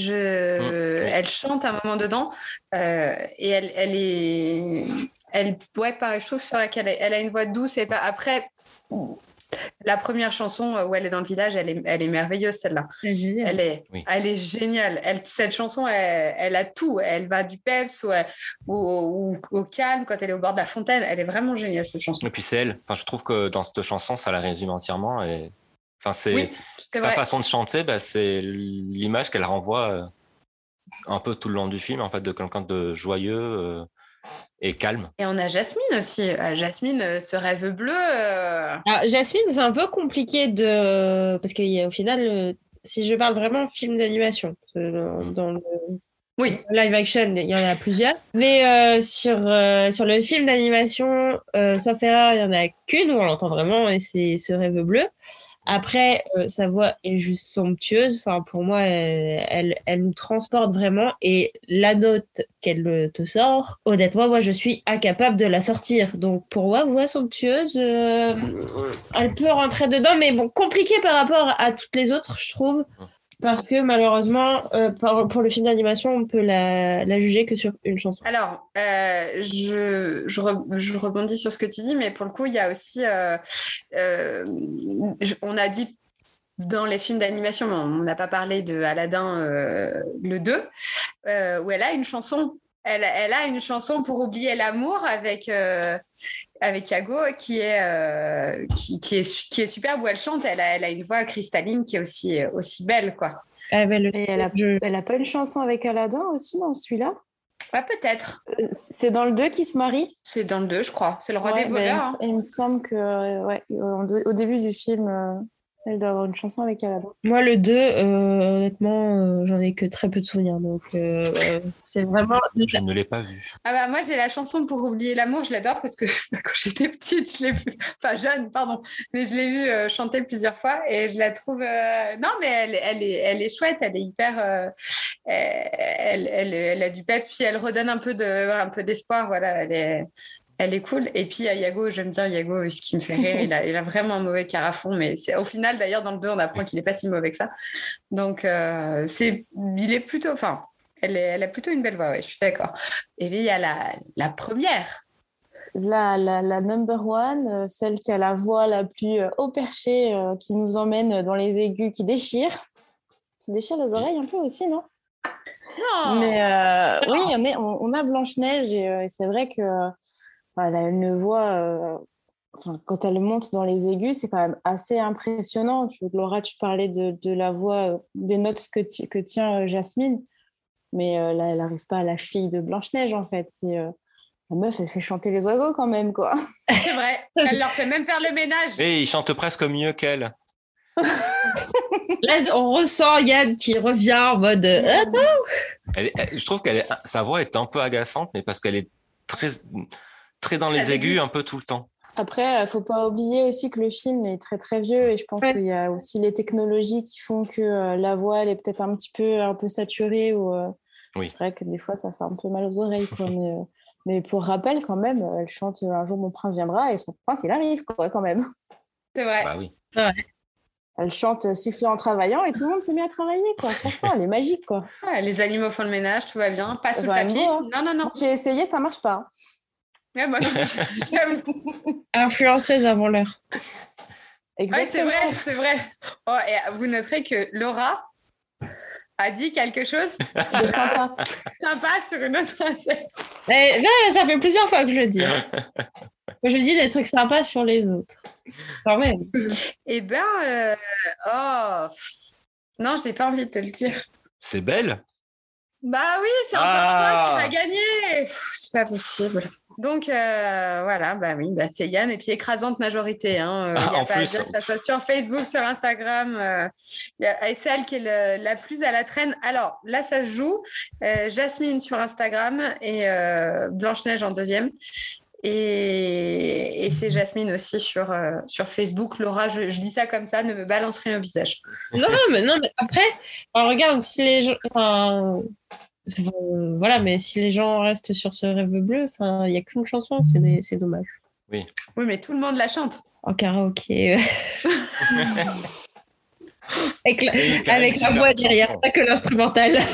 Je, Mmh, oui. Elle chante un moment dedans euh, et elle, elle est, elle, ouais, pareil, je trouve sur laquelle elle, elle a une voix douce et pas, après. La première chanson où elle est dans le village, elle est, elle est merveilleuse celle-là. C'est. Elle est, Oui. elle est géniale. Elle, cette chanson, elle, elle a tout. Elle va du peps ou, ou- ou- au calme quand elle est au bord de la fontaine. Elle est vraiment géniale, cette chanson. Et puis c'est elle. Enfin, je trouve que dans cette chanson, ça la résume entièrement. Et... Enfin, c'est Oui, sa vrai. façon de chanter, bah, c'est l'image qu'elle renvoie euh, un peu tout le long du film, en fait, de quelqu'un de joyeux euh, et calme. Et on a Jasmine aussi. Euh, Jasmine, ce rêve bleu. euh, Alors, Jasmine, c'est un peu compliqué de. Parce qu'au final, si je parle vraiment film d'animation, Mm. dans le Oui. live action, il y en a plusieurs. Mais euh, sur, euh, sur le film d'animation, euh, sauf erreur, il n'y en a qu'une où on l'entend vraiment et c'est ce rêve bleu. Après, euh, sa voix est juste somptueuse. Enfin, pour moi, elle, elle, elle nous transporte vraiment. Et la note qu'elle euh, te sort, honnêtement, moi, je suis incapable de la sortir. Donc, pour moi, voix somptueuse, euh, elle peut rentrer dedans, mais bon, compliqué par rapport à toutes les autres, je trouve. Parce que malheureusement, euh, pour le film d'animation, on peut la, juger que sur une chanson. Alors, euh, je, je, je rebondis sur ce que tu dis, mais pour le coup, il y a aussi. euh, on a dit dans les films d'animation, mais on n'a pas parlé de Aladdin le 2, euh, où elle a une chanson. Elle, elle a une chanson pour oublier l'amour avec, avec Yago qui est, euh, qui, qui est, qui est superbe, où elle chante. Elle a, elle a une voix cristalline qui est aussi, aussi belle, quoi. Ah, le- Et elle a, je- elle a pas une chanson avec Aladdin aussi dans celui-là? Ouais, peut-être. Euh, C'est dans le 2 qui se marie? C'est dans le 2, je crois. C'est le roi Ouais, des voleurs. il, hein. me- il me semble que euh, ouais, au, au début du film, euh, elle doit avoir une chanson avec Aladdin. Moi, le 2, euh, honnêtement, euh, j'en ai que très peu de souvenirs. Donc, euh, euh, c'est vraiment. Je ne l'ai pas vu. Ah bah moi j'ai la chanson pour oublier l'amour, je l'adore parce que quand j'étais petite, je l'ai vu, enfin jeune, pardon, mais je l'ai vu euh, chanter plusieurs fois et je la trouve, euh, non mais elle, elle, est, elle est chouette, elle est hyper, euh, elle, elle, elle a du pep, puis elle redonne un peu de, un peu d'espoir, voilà, elle est, elle est cool. Et puis à Yago, j'aime bien Yago, ce qui me fait rire, il a, il a vraiment un mauvais carafon, mais c'est au final d'ailleurs dans le 2 on apprend qu'il est pas si mauvais que ça, donc euh, c'est, il est plutôt, enfin. Elle, est- elle a plutôt une belle voix, ouais, je suis d'accord. Et puis il y a la, la première. La, la, la number one, euh, celle qui a la voix la plus euh, haut perché, euh, qui nous emmène dans les aigus, qui déchire. Qui déchire les oreilles un peu aussi, non? Non Mais euh, oui, on, est, on, on a Blanche-Neige et, euh, et c'est vrai que euh, elle a une voix. euh, enfin, quand elle monte dans les aigus, c'est quand même assez impressionnant. Tu, Laura, tu parlais de, de la voix, euh, des notes que, ti- que tient euh, Jasmine, mais euh, là, elle n'arrive pas à la cheville de Blanche-Neige en fait. Euh, la meuf, elle fait chanter les oiseaux quand même, quoi. C'est vrai. Elle leur fait même faire le ménage. Et il chante presque mieux qu'elle. Là, on ressent Yann qui revient en mode. Elle est- elle- je trouve qu'elle est- sa voix est un peu agaçante, mais parce qu'elle est très, très dans les aigus un peu tout le temps. Après, il faut pas oublier aussi que le film est très très vieux et je pense Ouais. qu'il y a aussi les technologies qui font que euh, la voix elle est peut-être un petit peu un peu saturée ou euh, Oui. c'est vrai que des fois ça fait un peu mal aux oreilles quoi, mais, euh, mais pour rappel quand même, elle chante un jour mon prince viendra et son prince il arrive quoi quand même. C'est vrai. Bah oui. Elle chante euh, siffler en travaillant et tout le monde s'est mis à travailler quoi. Franchement, elle est magique quoi. Ouais, les animaux font le ménage, tout va bien. Pas sous le Bah, tapis. beau, hein. Non, non, non. J'ai essayé, ça marche pas. Ouais, moi, j'aime. influenceuse avant l'heure. Ouais, c'est Exactement. vrai, c'est vrai. Oh, et vous noterez que Laura a dit quelque chose C'est sympa. sympa sur une autre princesse. Là, ça fait plusieurs fois que je le dis. hein. Je dis des trucs sympas sur les autres. Quand même. Eh ben, euh, oh. Non, j'ai pas envie de te le dire. C'est belle? Bah oui, c'est encore Ah. toi qui vas gagner. C'est pas possible. Donc euh, voilà, bah oui, bah c'est Yann et puis écrasante majorité. Hein. Euh, Ah, y a en pas à dire que ça soit sur Facebook, sur Instagram. euh, y a- et celle qui est le- la plus à la traîne. Alors là, ça se joue. Euh, Jasmine sur Instagram et euh, Blanche-Neige en deuxième. Et, et c'est Jasmine aussi sur, euh, sur Facebook. Laura, je, je dis ça comme ça, ne me balance rien au visage. Non, mais non, mais après, regarde si les gens. enfin, Euh, voilà, mais si les gens restent sur ce rêve bleu, enfin, il n'y a qu'une chanson, c'est des- c'est dommage. Oui, mais tout le monde la chante. En karaoké. avec la, avec voix derrière, pas que l'instrumental.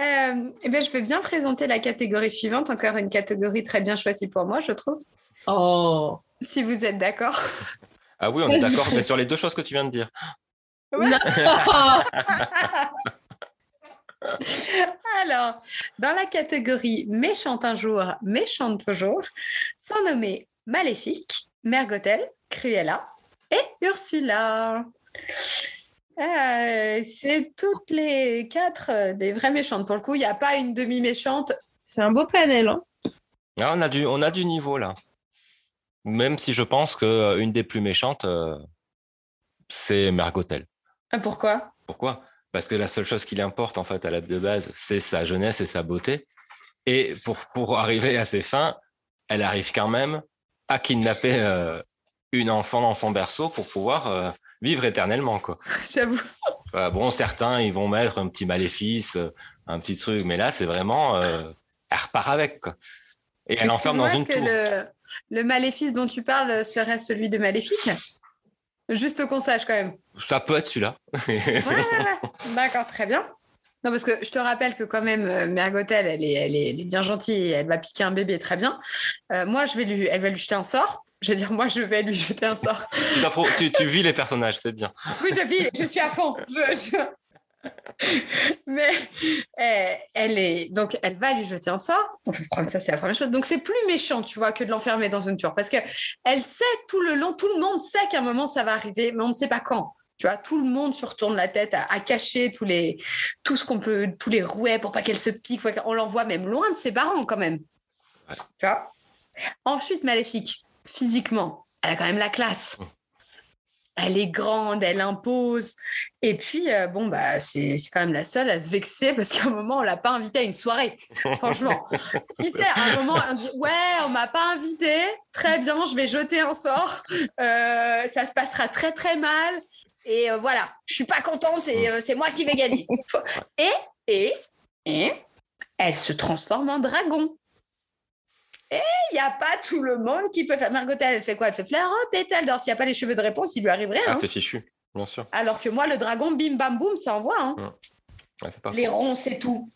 Euh, eh ben, je vais bien présenter la catégorie suivante. Encore une catégorie très bien choisie pour moi, je trouve. Oh. Si vous êtes d'accord. Ah oui, on est d'accord, mais sur les deux choses que tu viens de dire. Alors, dans la catégorie méchante un jour, méchante toujours, sont nommés Maléfique, Mergotel, Cruella et Ursula. Euh, c'est toutes les quatre euh, des vraies méchantes. Pour le coup, il n'y a pas une demi-méchante. C'est un beau panel. Hein. Ah, on, a du, on a du niveau là. Même si je pense qu'une des plus méchantes, euh, c'est Mergotel. Ah, Pourquoi? Pourquoi? Parce que la seule chose qui l'importe en fait à la de base, c'est sa jeunesse et sa beauté. Et pour, pour arriver à ses fins, elle arrive quand même à kidnapper euh, une enfant dans son berceau pour pouvoir euh, vivre éternellement. Quoi. J'avoue. Enfin, bon, certains, ils vont mettre un petit maléfice, euh, un petit truc, mais là, c'est vraiment... euh, elle repart avec. Quoi. Et elle enferme dans une est-ce tour. que le, le maléfice dont tu parles serait celui de Maléfique? Juste qu'on sache quand même. Ça peut être celui-là. Ouais, ouais, ouais. D'accord, très bien. Non, parce que je te rappelle que quand même, euh, Mergotel, elle est, elle, est, elle est bien gentille, elle va piquer un bébé très bien. Euh, moi, je vais lui, elle va lui jeter un sort. Je veux dire, moi, je vais lui jeter un sort. tu, t'appro- tu, tu vis les personnages, c'est bien. Oui, je vis, je suis à fond. Je- je- Mais euh, elle est donc elle va lui jeter un sort. On que ça c'est la première chose. Donc c'est plus méchant, tu vois, que de l'enfermer dans une tour parce que elle sait tout le long, tout le monde sait qu'à un moment ça va arriver, mais on ne sait pas quand. Tu vois, tout le monde se retourne la tête à, à cacher tous les tout ce qu'on peut, tous les rouets pour pas qu'elle se pique. On l'envoie même loin de ses parents quand même. Ouais. Tu vois? Ensuite, maléfique, physiquement, elle a quand même la classe. Elle est grande, elle impose. Et puis, euh, bon, bah, c'est quand même la seule à se vexer parce qu'à un moment, on l'a pas invitée à une soirée. Franchement. Qui sait, à un moment, on dit Ouais, on m'a pas invitée. Très bien, je vais jeter un sort. Euh, ça se passera très, très mal. Et euh, voilà, je suis pas contente et c'est moi qui vais gagner. Et, et, et, elle se transforme en dragon. Et il n'y a pas tout le monde qui peut faire. Margotel, elle fait quoi? Elle fait fleur, oh, pétale d'or. S'il n'y a pas les cheveux de réponse, il lui arrive rien. Ah, hein. c'est fichu, bien sûr. Alors que moi, le dragon, bim, bam, boum, ça envoie. Hein. Ouais, pas Les ronds, c'est tout.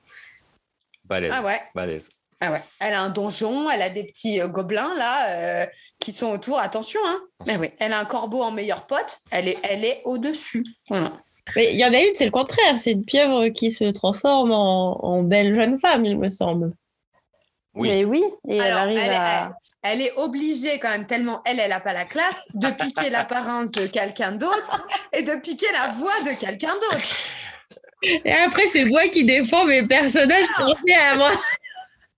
balèze. Ah ouais. balèze. Ah ouais. Elle a un donjon, elle a des petits euh, gobelins là euh, qui sont autour. Attention, hein. Ah ouais. Elle a un corbeau en meilleur pote. Elle est, elle est au-dessus. Voilà. Mais il y en a une, c'est le contraire. C'est une pieuvre qui se transforme en, en belle jeune femme, il me semble. Oui. Mais oui, et elle Alors, arrive elle, à. elle est obligée quand même, tellement elle, elle n'a pas la classe, de piquer l'apparence de quelqu'un d'autre et de piquer la voix de quelqu'un d'autre. Et après, c'est moi qui défends mes personnages à moi.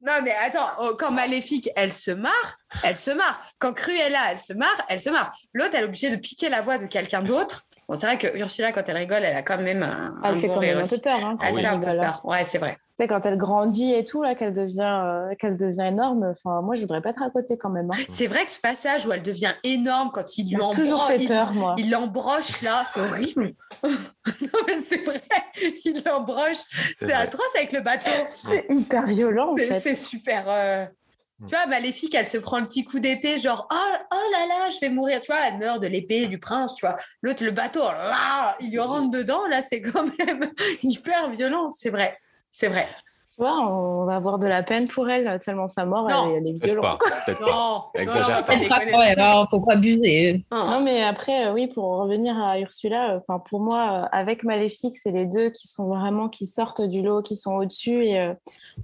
Non, mais attends, oh, quand Maléfique, elle se marre, elle se marre. Quand Cruella, elle se marre, elle se marre. L'autre, elle est obligée de piquer la voix de quelqu'un d'autre. Bon, c'est vrai que Ursula, quand elle rigole, elle a quand même un, un Elle fait bon quand rire même un peu peur. Hein, quand Elle oui. fait un peu hein. peur. Ouais, c'est vrai. Tu sais, quand elle grandit et tout, là, qu'elle devient, euh, qu'elle devient énorme, enfin, moi, je voudrais pas être à côté quand même. hein. C'est vrai que ce passage où elle devient énorme quand il lui toujours embroche- fait il- peur, moi. Il l'embroche là, c'est horrible. non, mais c'est vrai, il l'embroche. C'est atroce avec le bateau. C'est hyper violent, en C'est fait. c'est super. euh, Tu vois, Maléfique, elle se prend le petit coup d'épée, genre oh, oh là là, je vais mourir. Tu vois, elle meurt de l'épée du prince. Tu vois, l'autre, le bateau, là, il lui rentre dedans. Là, c'est quand même hyper violent. C'est vrai, c'est vrai. Tu vois, on va avoir de la peine pour elle, tellement sa mort, Non. elle, est- elle est violente. pas. Peut-être pas. Non, Exagère non, pas. pas. Ouais, alors, faut pas abuser. Non. Non, mais après, euh, oui, pour revenir à Ursula, euh, enfin pour moi, euh, avec Maléfique, c'est les deux qui sont vraiment qui sortent du lot, qui sont au-dessus. Et euh,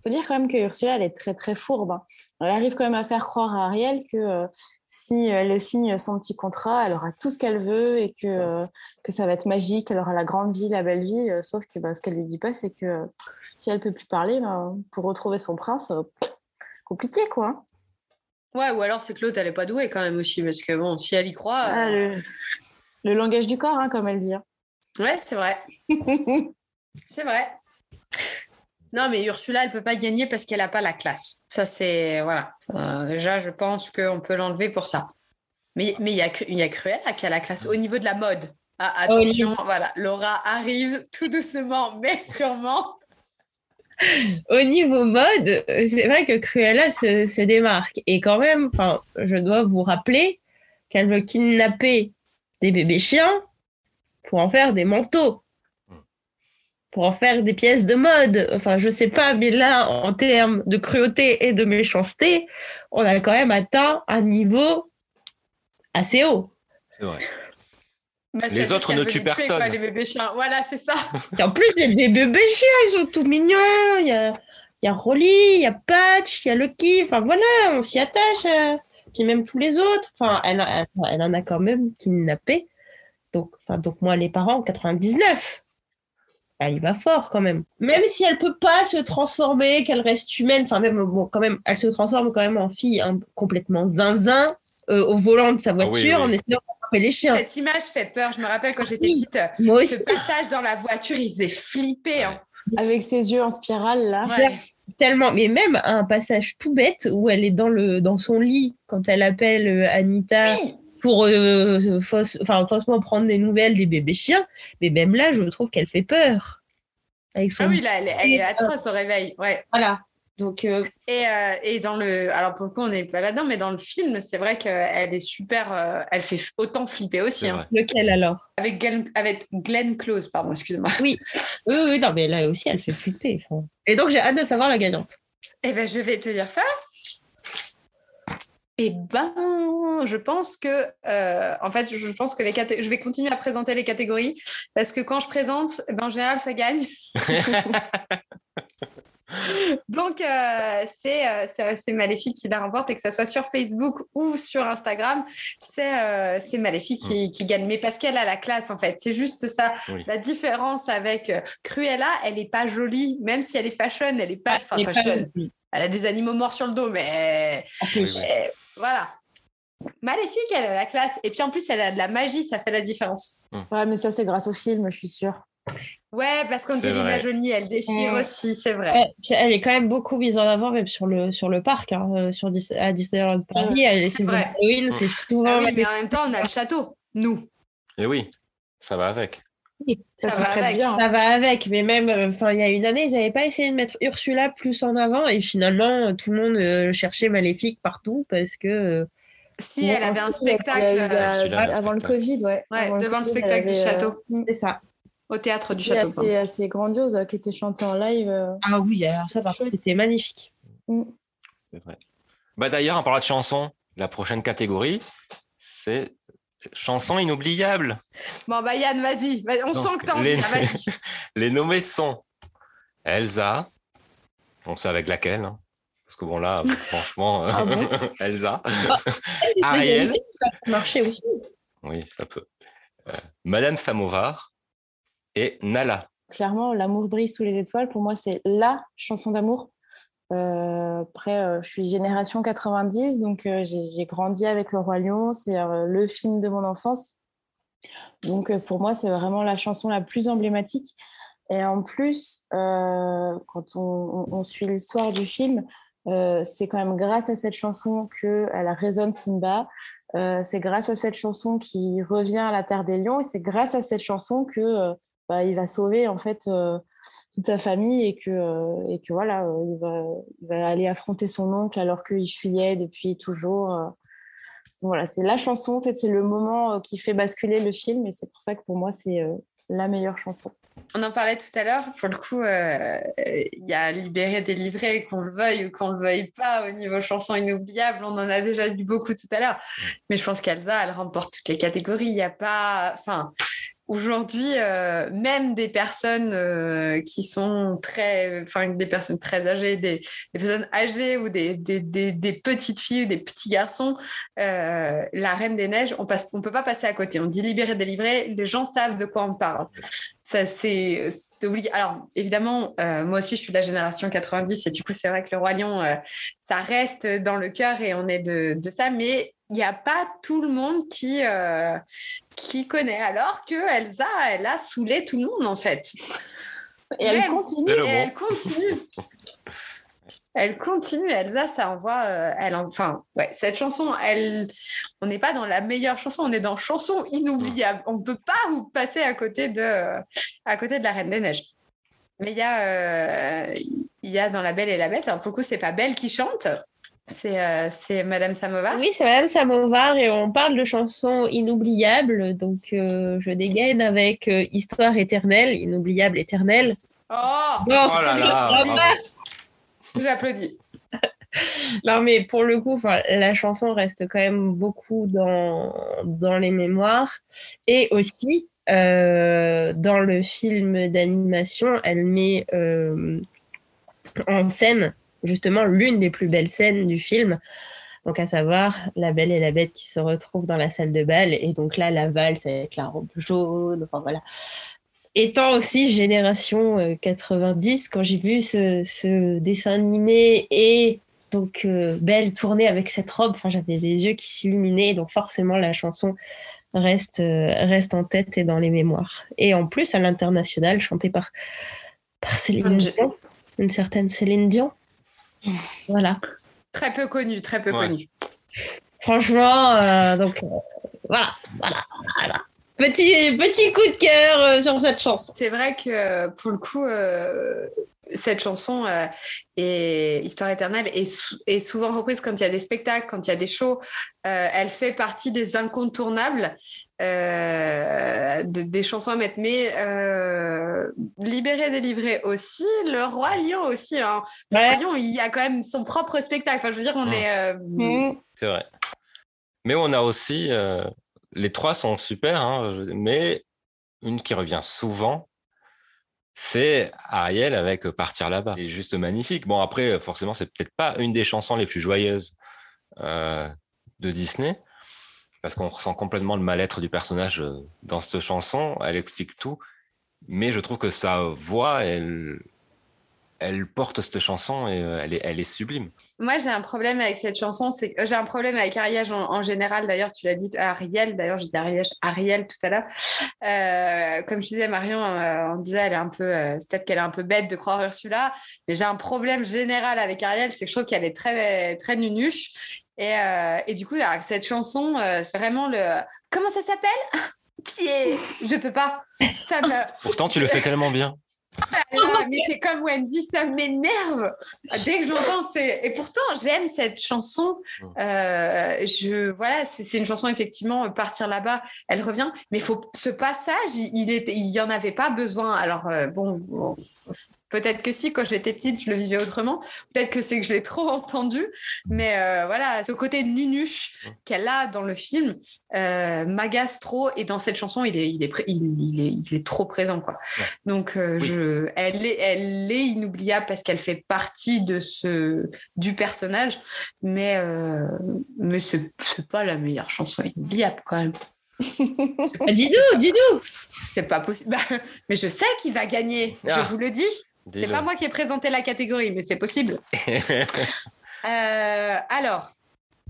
faut dire quand même que Ursula, elle est très très fourbe. hein. Elle arrive quand même à faire croire à Ariel que euh, si elle signe son petit contrat, elle aura tout ce qu'elle veut et que euh, que ça va être magique. Elle aura la grande vie, la belle vie. euh, sauf que bah, ce qu'elle lui dit pas, c'est que euh, si elle peut plus parler, ben, pour retrouver son prince, euh, compliqué quoi. Ouais, ou alors c'est que l'autre, elle est pas douée quand même aussi, parce que bon, si elle y croit. euh, Ah, le, le langage du corps, hein, comme elle dit. hein. Ouais, c'est vrai. c'est vrai. Non, mais Ursula, elle peut pas gagner parce qu'elle n'a pas la classe. Ça, c'est. Voilà. Euh, déjà, je pense qu'on peut l'enlever pour ça. Mais mais il y, a y a Cruella qui a la classe au niveau de la mode. Ah, attention, voilà. Laura arrive tout doucement, mais sûrement. au niveau mode, c'est vrai que Cruella se, se démarque. Et quand même, je dois vous rappeler qu'elle veut kidnapper des bébés chiens pour en faire des manteaux, pour en faire des pièces de mode. Enfin, je sais pas, mais là, en termes de cruauté et de méchanceté, on a quand même atteint un niveau assez haut. C'est vrai. Bah, Les autres ne tuent les tuer, personne. quoi, les bébés chiens. Voilà, c'est ça. Et en plus, il y a des bébés chiens, ils sont tout mignons. Il y a, il y a Rolly, il y a Patch, il y a Lucky. Enfin voilà, on s'y attache. euh. Puis même tous les autres. Enfin, elle, en a quand même kidnappé. Donc, enfin, donc moi, les parents, en 99. Elle y va fort quand même. Même si elle peut pas se transformer, qu'elle reste humaine, enfin même, bon, quand même, elle se transforme quand même en fille hein, complètement zinzin euh, au volant de sa Ah oui, voiture oui. en essayant d'attraper les chiens. Cette image fait peur. Je me rappelle quand j'étais Oui. petite, euh, Moi ce passage dans la voiture, il faisait flipper. hein. Avec ses yeux en spirale, là. Ouais. tellement, mais même un passage tout bête où elle est dans, le, dans son lit quand elle appelle euh, Anita pour euh, fausse- enfin, faussement prendre des nouvelles des bébés chiens. Mais même là, je trouve qu'elle fait peur. Avec son... Ah oui, là, elle, est- elle est atroce au réveil. Ouais. Voilà. Donc, euh, Et, euh, et dans le. Alors, pour le coup, on n'est pas là-dedans, mais dans le film, c'est vrai qu'elle est super. euh, elle fait autant flipper aussi. Hein. lequel alors? Avec, Glenn, avec Glenn Close, pardon, excuse-moi. Oui, oui, non, mais là aussi, elle fait flipper. enfin. Et donc, j'ai hâte de savoir la gagnante. Eh ben, je vais te dire ça. Eh ben, je pense que, euh, en fait, je pense que les caté- je vais continuer à présenter les catégories parce que quand je présente, eh ben, en général, ça gagne. Donc, euh, c'est euh, c'est- c'est Maléfique qui la remporte et que ça soit sur Facebook ou sur Instagram, c'est euh, c'est Maléfique qui, qui gagne. Mais parce qu'elle a la classe, en fait. C'est juste ça. Oui. La différence avec euh, Cruella, elle n'est pas jolie, même si elle est fashion, elle n'est pas, enfin, Et pas- fashion. Elle a des animaux morts sur le dos, mais en plus. Euh, voilà. Maléfique, elle a la classe. Et puis en plus, elle a de la magie, ça fait la différence. Ouais, mais ça, c'est grâce au film, je suis sûre. Ouais, parce qu'Angelina. Jolie, elle déchire Mm. aussi, c'est vrai. Ouais, elle est quand même beaucoup mise en avant même sur le, sur le parc, hein, euh, sur Dis- à Disneyland Paris. Elle est C'est vrai. Halloween, c'est souvent. Ah oui, mais en même temps, on a le château, nous. Et oui, ça va avec. Ça, va avec. bien. Ça va avec, mais même, euh, enfin, il y a une année, ils n'avaient pas essayé de mettre Ursula plus en avant, et finalement, tout le monde euh, cherchait Maléfique partout parce que. euh, Si, Ouais, elle avait un spectacle euh, avant le. Covid, ouais. Ouais, Avant devant le Covid, spectacle du château. c'est ça. au théâtre du château. assez, assez grandiose, euh, qui était chantée en live. euh. Ah oui, alors ça, par contre, Chouette. c'était magnifique. Mm. C'est vrai. Bah d'ailleurs, en parlant de chansons, la prochaine catégorie, c'est chansons inoubliables. Bon, bah Yann, vas-y. Vas- On Donc, sent que t'as envie, les- vas-y. Les nommés sont Elsa, on sait avec laquelle, hein, parce que bon là, franchement, Ah bon Elsa, Ariel, une fille qui a marché aussi. oui, ça peut, Euh, Madame Samovar et Nala. Clairement, L'amour brille sous les étoiles, pour moi, c'est LA chanson d'amour. Euh, après, euh, je suis génération 90, donc euh, j'ai grandi avec Le Roi Lion. C'est le film de mon enfance. Donc, pour moi, c'est vraiment la chanson la plus emblématique. Et en plus, quand on, on- suit l'histoire du film, c'est quand même grâce à cette chanson qu'elle résonne Simba. C'est grâce à cette chanson qu'il revient à la Terre des Lions. Et c'est grâce à cette chanson que bah, il va sauver en fait euh, toute sa famille et que, euh, et que voilà, euh, il, va, il va aller affronter son oncle alors qu'il fuyait depuis toujours. euh. Voilà, c'est la chanson, en fait, c'est le moment euh, qui fait basculer le film et c'est pour ça que pour moi, c'est euh, la meilleure chanson. On en parlait tout à l'heure. Pour le coup, euh, il y a Libéré, délivré, qu'on le veuille ou qu'on le veuille pas, au niveau chanson inoubliable. On en a déjà dit beaucoup tout à l'heure. Mais je pense qu'Elsa, elle remporte toutes les catégories. Il n'y a pas. Enfin. Aujourd'hui, euh, même des personnes euh, qui sont très, enfin des personnes très âgées, des, personnes âgées ou des, petites filles ou des petits garçons, euh, la Reine des Neiges, on passe, on peut pas passer à côté. On dit libéré, délivré, les gens savent de quoi on parle. Ça, c'est obligé. Alors, évidemment, moi aussi, je suis de la génération 90 et du coup, c'est vrai que le Roi Lion, ça reste dans le cœur et on est de, de ça, mais il n'y a pas tout le monde qui, euh, qui connaît. Alors que Elsa, elle a saoulé tout le monde, en fait. Et elle continue. Et elle continue. Elle continue, Elsa, ça envoie. euh, elle, en- enfin, ouais, cette chanson, elle, on n'est pas dans la meilleure chanson, on est dans chanson inoubliable. On ne peut pas vous passer à côté de, à côté de la Reine des Neiges. Mais il y a, euh, il y a dans La Belle et la Bête. Alors, pour le coup, c'est pas Belle qui chante, c'est euh, c'est Madame Samovar. Oui, c'est Madame Samovar et on parle de chansons inoubliables. Donc, euh, je dégaine avec euh, Histoire éternelle, inoubliable éternelle. Oh Non, Oh là c'est- là. J'applaudis. Non, mais pour le coup, la chanson reste quand même beaucoup dans, dans les mémoires. Et aussi, euh, dans le film d'animation, elle met euh, en scène justement l'une des plus belles scènes du film. Donc, à savoir la belle et la bête qui se retrouvent dans la salle de bal. Et donc là, la valse avec la robe jaune. Enfin, voilà. Étant aussi génération euh, 90, quand j'ai vu ce, ce dessin animé et donc euh, Belle tournée avec cette robe, enfin, j'avais les yeux qui s'illuminaient. Donc, forcément, la chanson reste, euh, reste en tête et dans les mémoires. Et en plus, à l'international, chantée par, par Céline Dion, une certaine Céline Dion. Voilà. Très peu connu, très peu Ouais. connu. Franchement, euh, donc euh, voilà, voilà, voilà. Petit, petit coup de cœur euh, sur cette chanson. C'est vrai que pour le coup, euh, cette chanson euh, est Histoire éternelle est, sou- est souvent reprise quand il y a des spectacles, quand il y a des shows. Euh, elle fait partie des incontournables. Euh, de- des chansons à mettre, mais euh, Libéré, délivré aussi, Le Roi Lion aussi. hein. Le Roi. Lion, il y a quand même son propre spectacle. Enfin, je veux dire, on est. euh, Mm. C'est vrai. Mais on a aussi, euh, les trois sont super, hein, mais une qui revient souvent, c'est Ariel avec Partir là-bas. C'est juste magnifique. Bon, après, forcément, c'est peut-être pas une des chansons les plus joyeuses euh, de Disney, parce qu'on ressent complètement le mal-être du personnage euh, dans cette chanson. Elle explique tout, mais je trouve que sa voix, elle, elle porte cette chanson et euh, elle est, sublime. Moi, j'ai un problème avec cette chanson. C'est que- j'ai un problème avec Ariel en, général. D'ailleurs, tu l'as dit Ariel. D'ailleurs, j'ai dit Ariel, Ariel tout à l'heure. Euh, comme je disais, Marion, euh, on disait, elle est un peu, euh, peut-être qu'elle est un peu bête de croire Ursula. Mais j'ai un problème général avec Ariel, c'est que je trouve qu'elle est très, très nunuche. Et, euh, et du coup, avec cette chanson, euh, c'est vraiment le. Comment ça s'appelle? Pied. Je peux pas. Ça me. Pourtant, tu le fais tellement bien. Ah, mais c'est comme Wendy, ça m'énerve. Dès que je l'entends, c'est. Et pourtant, j'aime cette chanson. Euh, je voilà, c'est une chanson effectivement. euh, Partir là-bas, elle revient. Mais faut ce passage, il, il était, il y en avait pas besoin. Alors euh, bon, peut-être que si, quand j'étais petite, je le vivais autrement. Peut-être que c'est que je l'ai trop entendu. Mais euh, voilà, ce côté nunuche qu'elle a dans le film euh, m'agace trop. Et dans cette chanson, il est, il est, pré- il, il est, il est trop présent, quoi. Donc, euh, Oui. je, elle, est, elle est inoubliable parce qu'elle fait partie de ce, du personnage, mais, euh, mais c'est c'est pas la meilleure chanson inoubliable quand même. Ah, dis-nous, dis-nous. C'est pas possible. Bah, mais je sais qui va gagner, Ah. je vous le dis. C'est pas moi qui ai présenté la catégorie, mais c'est possible. Euh, alors,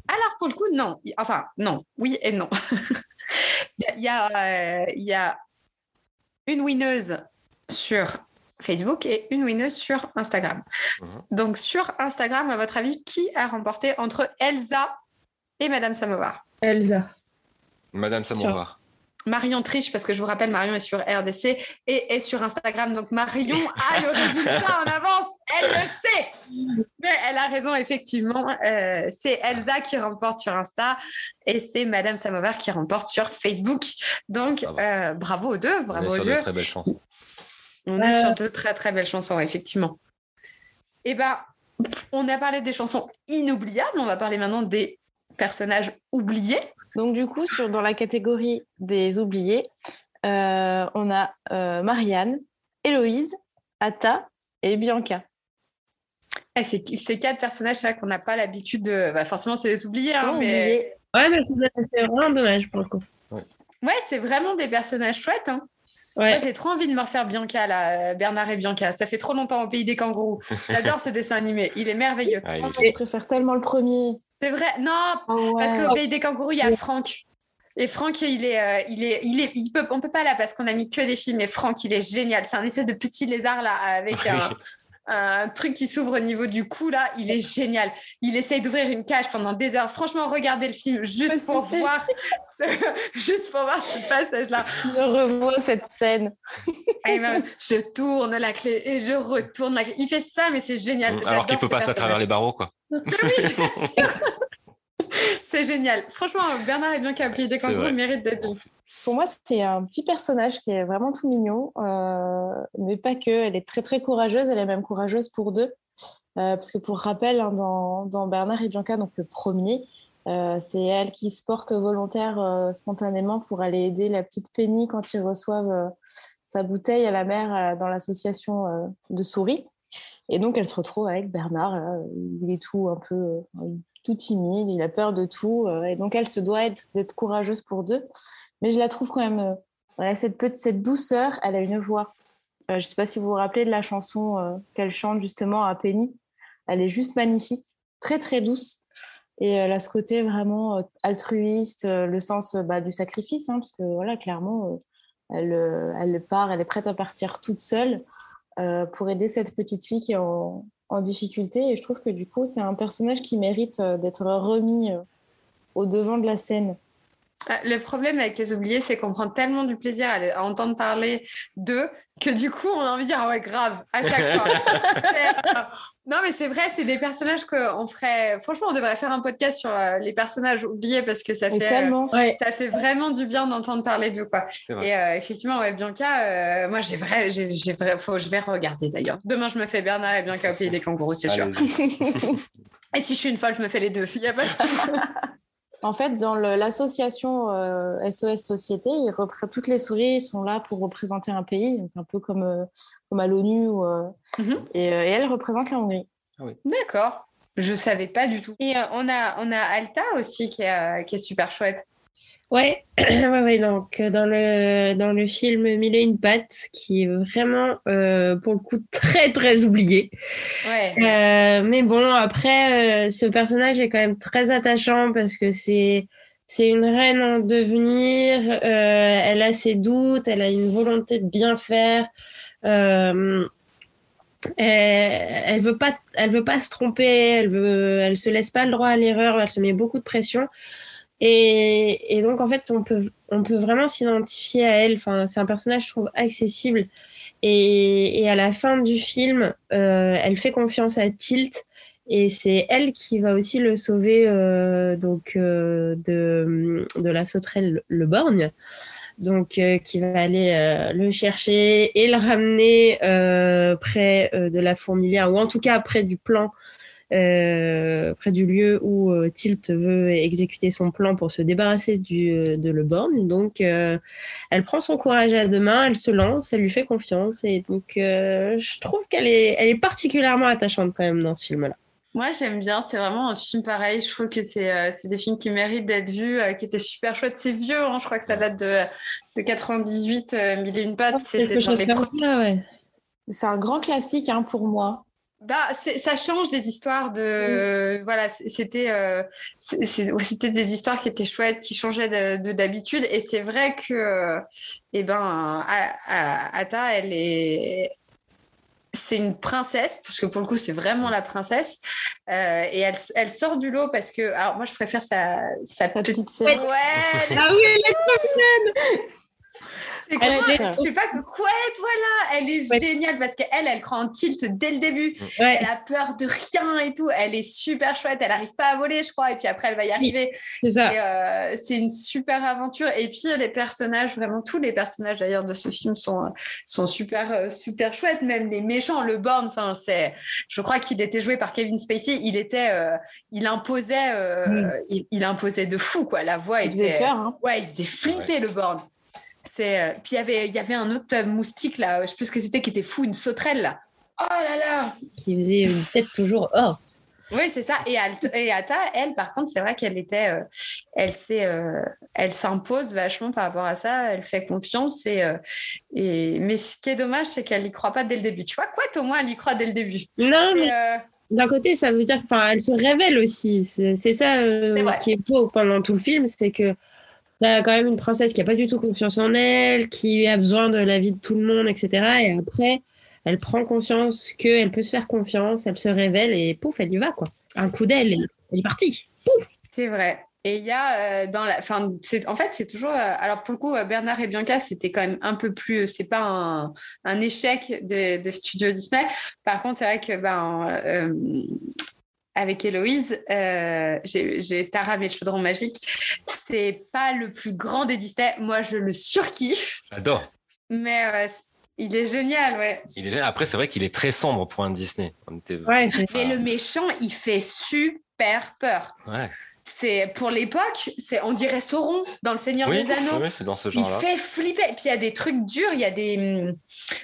alors pour le coup, non. Enfin, non. Oui et non. Il y a, il y a, euh, y a une winneuse sur Facebook et une winneuse sur Instagram. Mhm. Donc, sur Instagram, à votre avis, qui a remporté entre Elsa et Madame Samovar Elsa. Madame Samovar. Marion triche parce que je vous rappelle, Marion est sur RDC et est sur Instagram. Donc Marion a le résultat en avance. Elle le sait. Mais elle a raison, effectivement. Euh, c'est Elsa qui remporte sur Insta et c'est Madame Samovar qui remporte sur Facebook. Donc Bravo. euh, bravo aux deux, On est bravo aux sur de deux. très belles chansons. On est Euh. sur de très très belles chansons, effectivement. Et ben, on a parlé des chansons inoubliables. On va parler maintenant des personnages oubliés. Donc, du coup, sur, dans la catégorie des oubliés, euh, on a euh, Marianne, Héloïse, Atta et Bianca. Eh, c'est ces quatre personnages, c'est vrai qu'on n'a pas l'habitude de. bah, forcément, c'est les oubliés, hein, mais. Ouais, mais c'est- vraiment dommage pour le coup. ouais, c'est vraiment des personnages chouettes. Hein. Ouais. Moi, j'ai trop envie de me refaire Bianca, là, euh, Bernard et Bianca. Ça fait trop longtemps au pays des kangourous. J'adore ce dessin animé. Il est merveilleux. Ah, il est je préfère tellement le premier. C'est vrai. Non, Oh, parce qu'au pays des kangourous, il y a Franck. Et Franck, il est, euh, il est, il est, il peut, on peut pas là parce qu'on a mis que des films. Mais Franck, il est génial. C'est un espèce de petit lézard là avec un, un truc qui s'ouvre au niveau du cou là, il est génial. Il essaye d'ouvrir une cage pendant des heures. Franchement, regardez le film juste pour voir, ce, juste pour voir ce passage-là. Je revois cette scène. je tourne la clé et je retourne la clé. Il fait ça, mais c'est génial. Alors qu'il peut passer à travers les barreaux, quoi. c'est génial. Franchement, Bernard est bien capé. Des kangourous mérite d'être Pour moi, c'est un petit personnage qui est vraiment tout mignon, euh, mais pas que. Elle est très très courageuse. Elle est même courageuse pour deux. Euh, parce que pour rappel, hein, dans, Bernard et Bianca, donc le premier, euh, c'est elle qui se porte volontaire spontanément pour aller aider la petite Penny quand ils reçoivent sa bouteille à la mer dans l'association de souris. Et donc, elle se retrouve avec Bernard. il est tout un peu tout timide, il a peur de tout. Euh, et donc, elle se doit d'être courageuse pour deux. Mais je la trouve quand même. Euh, voilà, cette, cette douceur, elle a une voix. Euh, je ne sais pas si vous vous rappelez de la chanson qu'elle chante justement à Penny. Elle est juste magnifique, très très douce. Et elle a ce côté vraiment altruiste, le sens bah, du sacrifice, hein, parce que voilà, clairement, elle, elle part, elle est prête à partir toute seule pour aider cette petite fille qui est en, en difficulté. Et je trouve que du coup, c'est un personnage qui mérite euh, d'être remis euh, au devant de la scène. Ah, le problème avec les oubliés, c'est qu'on prend tellement du plaisir à, entendre parler d'eux que du coup, on a envie de dire Ah ouais, grave, à chaque fois. non, mais c'est vrai, c'est des personnages qu'on ferait. Franchement, on devrait faire un podcast sur euh, les personnages oubliés parce que ça fait, euh, ça fait vraiment du bien d'entendre parler d'eux. Quoi. Et euh, effectivement, ouais, Bianca, moi, j'ai vrai, j'ai, vrai, faut, je vais regarder d'ailleurs. Demain, je me fais Bernard et Bianca au pays des kangourous, c'est sûr. et si je suis une folle, je me fais les deux. Il n'y a pas de En fait, dans l'association SOS euh, Société, toutes les souris sont là pour représenter un pays, un peu comme, euh, comme à l'ONU. Euh, mhm. et, elles représentent la Hongrie. Ah D'accord. Je ne savais pas du tout. Et on, a, on a Alta aussi qui est, qui est super chouette. Ouais, ouais, ouais, donc euh, dans le, dans le film Mille et une pattes, qui est vraiment, euh, pour le coup, très, très oublié. Ouais. Euh, mais bon, après, ce personnage est quand même très attachant parce que c'est, c'est une reine en devenir, elle a ses doutes, elle a une volonté de bien faire. Elle, elle, veut pas, elle veut pas se tromper, elle veut, elle se laisse pas le droit à l'erreur, elle se met beaucoup de pression. Et, donc, en fait, on peut, on peut vraiment s'identifier à elle. Enfin, c'est un personnage, je trouve, accessible. Et, à la fin du film, euh, elle fait confiance à Tilt. Et c'est elle qui va aussi le sauver euh, donc, euh, de, de la sauterelle Le Borgne. Donc, qui va aller le chercher et le ramener près de la fourmilière, ou en tout cas près du plan près du lieu où euh, Tilt veut exécuter son plan pour se débarrasser du, euh, de Le Born. Donc, elle prend son courage à deux mains, elle se lance, elle lui fait confiance. Et donc, je trouve qu'elle est, elle est particulièrement attachante quand même dans ce film-là. Moi, j'aime bien. C'est vraiment un film pareil. Je trouve que c'est des films qui méritent d'être vus, qui étaient super chouettes. C'est vieux, hein. je crois que ça date de, de 98, Mille et une pattes. C'était dans les premiers. C'est un grand classique hein, pour moi. Bah, ça change des histoires de. Voilà, c'était euh, c'était des histoires qui étaient chouettes, qui changeaient de d'habitude. Et c'est vrai que, euh, eh ben, Ata, elle est. C'est une princesse, parce que pour le coup, c'est vraiment la princesse. Euh, et elle, elle, sort du lot parce que. Alors, moi, je préfère sa, sa petite sœur. Ouais! Ah oui, elle est trop je sais pas couette, voilà, elle est géniale parce qu'elle, elle croit en tilt dès le début. Elle a peur de rien et tout. Elle est super chouette. Elle n'arrive pas à voler, je crois, et puis après, elle va y arriver. C'est ça. Euh, c'est une super aventure. Et puis les personnages, vraiment tous les personnages d'ailleurs de ce film sont sont super euh, super chouettes. Même les méchants, le Born, enfin c'est, je crois qu'il était joué par Kevin Spacey. Il était, euh, il imposait, mm. il, imposait de fou quoi. La voix il était, peur, hein. ouais, il faisait flipper le Born. Euh, puis il y avait, il y avait un autre moustique là, je sais plus ce que c'était, qui était fou, une sauterelle là. Oh là là Qui faisait une tête toujours oh oui, c'est ça. Et, Ata, elle, par contre, c'est vrai qu'elle était, euh, elle s'est, euh, elle s'impose vachement par rapport à ça. Elle fait confiance et, et... mais ce qui est dommage, c'est qu'elle n'y croit pas dès le début. Tu vois, quoi, au moins, elle y croit dès le début? Non, mais d'un côté, ça veut dire, enfin, elle se révèle aussi. C'est ça qui est beau pendant tout le film, c'est que quand même une princesse qui a pas du tout confiance en elle, qui a besoin de la vie de tout le monde, etc. Et après, elle prend conscience qu'elle peut se faire confiance, elle se révèle et pouf, elle y va quoi. Un coup d'aile, elle, est partie. C'est vrai. Et il y a euh, dans la, c'est en fait c'est toujours. euh, alors pour le coup, euh, Bernard et Bianca, c'était quand même un peu plus. C'est pas un, un échec des des studios Disney. Par contre, c'est vrai que ben avec Héloïse, euh, j'ai Tara mes chaudrons magiques. C'est pas le plus grand des Disney. Moi, je le surkiffe, J'adore. mais euh, il est génial, ouais. Il est... Après, c'est vrai qu'il est très sombre pour un Disney. On était... Ouais, c'est- Mais le méchant, il fait super peur. Ouais. C'est pour l'époque, c'est on dirait Sauron dans Le Seigneur Oui, des Anneaux. oui, c'est dans ce Il genre-là. fait flipper. Et puis il y a des trucs durs, il y a des.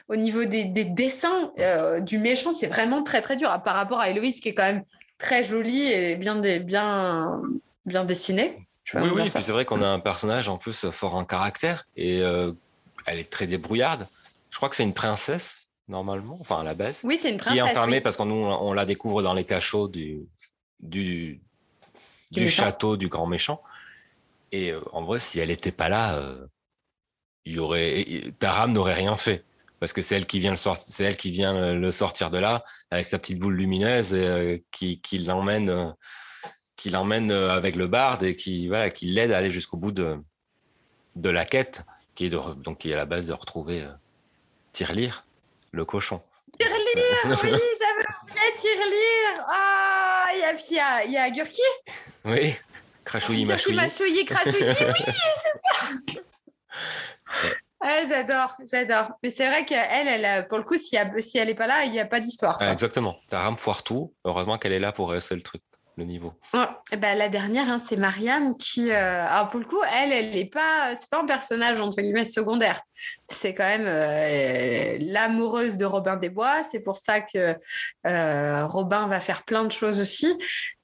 Au niveau des, des dessins euh, du méchant, c'est vraiment très très dur Ah, par rapport à Héloïse qui est quand même très jolie et bien, bien, bien dessinée. Je Oui, oui, ça. puis c'est vrai qu'on a un personnage en plus fort en caractère et euh, elle est très débrouillarde. Je crois que c'est une princesse, normalement, enfin à la base, Oui, c'est une qui est princesse. enfermée oui. parce qu'on on la découvre dans les cachots du, du, Du du méchant. château du grand méchant. Et euh, en vrai, si elle n'était pas là, euh, il y aurait, et- et- Taram n'aurait rien fait. Parce que c'est elle qui vient le sortir, c'est elle qui vient le- sortir de là avec sa petite boule lumineuse et, euh, qui, qui l'emmène, euh, qui l'emmène euh, avec le barde et qui voilà, qui l'aide à aller jusqu'au bout de de la quête, qui est de, donc qui est à la base de retrouver euh, Tirelire, le cochon. Tirelire, oui, j'avais oublié Tirelire. Ah, il y a, puis il y a, il y a Gurki. Oui, crachouillis Gurki machouillis. machouillis, crachouillis, oui, c'est ça. Ouais, j'adore, j'adore. Mais c'est vrai qu'elle, elle, a- pour le coup, si, elle- n'est pas là, il n'y a pas d'histoire. Ah, exactement. Taram foire tout. Heureusement qu'elle est là pour rehausser le truc, le niveau. Ouais. Eh ben, la dernière, hein, c'est Marianne qui, euh, alors pour le coup, elle, elle n'est pas, c'est pas un personnage entre guillemets secondaire. C'est quand même euh, l'amoureuse de Robin des Bois. C'est pour ça que euh, Robin va faire plein de choses aussi.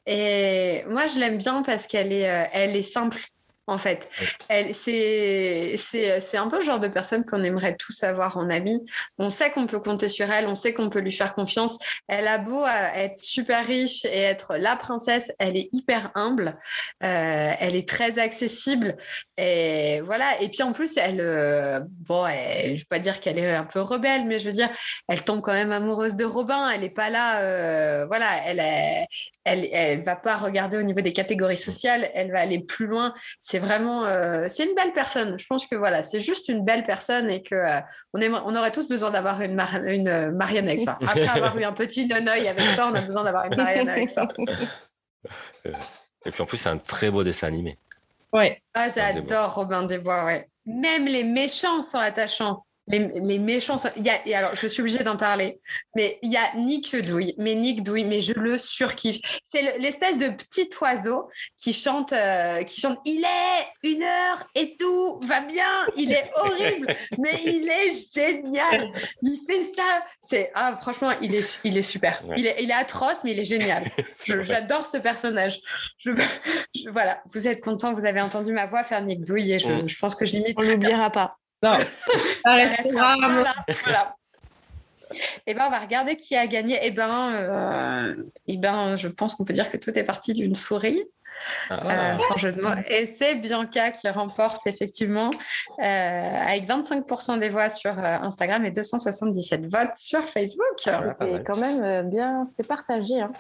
Et moi, je l'aime bien parce qu'elle est, euh, elle est simple. En fait, elle, c'est, c'est, un peu le genre de personne qu'on aimerait tous avoir en ami. On sait qu'on peut compter sur elle, on sait qu'on peut lui faire confiance. Elle a beau euh, être super riche et être la princesse, elle est hyper humble, euh, elle est très accessible et voilà. Et puis en plus, elle, euh, bon, elle- je vais pas dire qu'elle est un peu rebelle, mais je veux dire, elle tombe quand même amoureuse de Robin. Elle est pas là, euh, voilà, elle, est- elle, elle va pas regarder au niveau des catégories sociales, elle va aller plus loin. C'est vraiment, euh, c'est une belle personne. Je pense que voilà, c'est juste une belle personne et que euh, on, aimerait- on aurait tous besoin d'avoir une, Mar- une euh, Marianne avec ça. Après avoir eu un petit nonoeil avec ça, on a besoin d'avoir une Marianne avec ça. Et puis en plus, c'est un très beau dessin animé. ouais. Ah, j'adore Robin des Bois, ouais. Même les méchants sont attachants. Les, les méchants sont... il y a, et alors, je suis obligée d'en parler, mais il y a Nick Douille, mais Nick Douille, mais je le surkiffe. C'est le- l'espèce de petit oiseau qui chante, euh, qui chante « Il est une heure et tout va bien !» Il est horrible, mais il est génial. Il fait ça. C'est, ah, franchement, il est, il est super. Ouais. Il, est, il est atroce, mais il est génial. J'adore ce personnage. Je, je- voilà, vous êtes content, vous avez entendu ma voix faire Nick Douille et je, Mm. je pense que je l'imite. On l'oubliera pas. Non. Ça restera voilà, voilà. Et ben, on va regarder qui a gagné. Et ben, euh, eh ben, je pense qu'on peut dire que tout est parti d'une souris, Ah, euh, sans jeu de mots. Et c'est Bianca qui remporte effectivement euh, avec 25% des voix sur euh, Instagram et 277 votes sur Facebook. Ah, C'était quand même euh, bien, c'était partagé. Hein.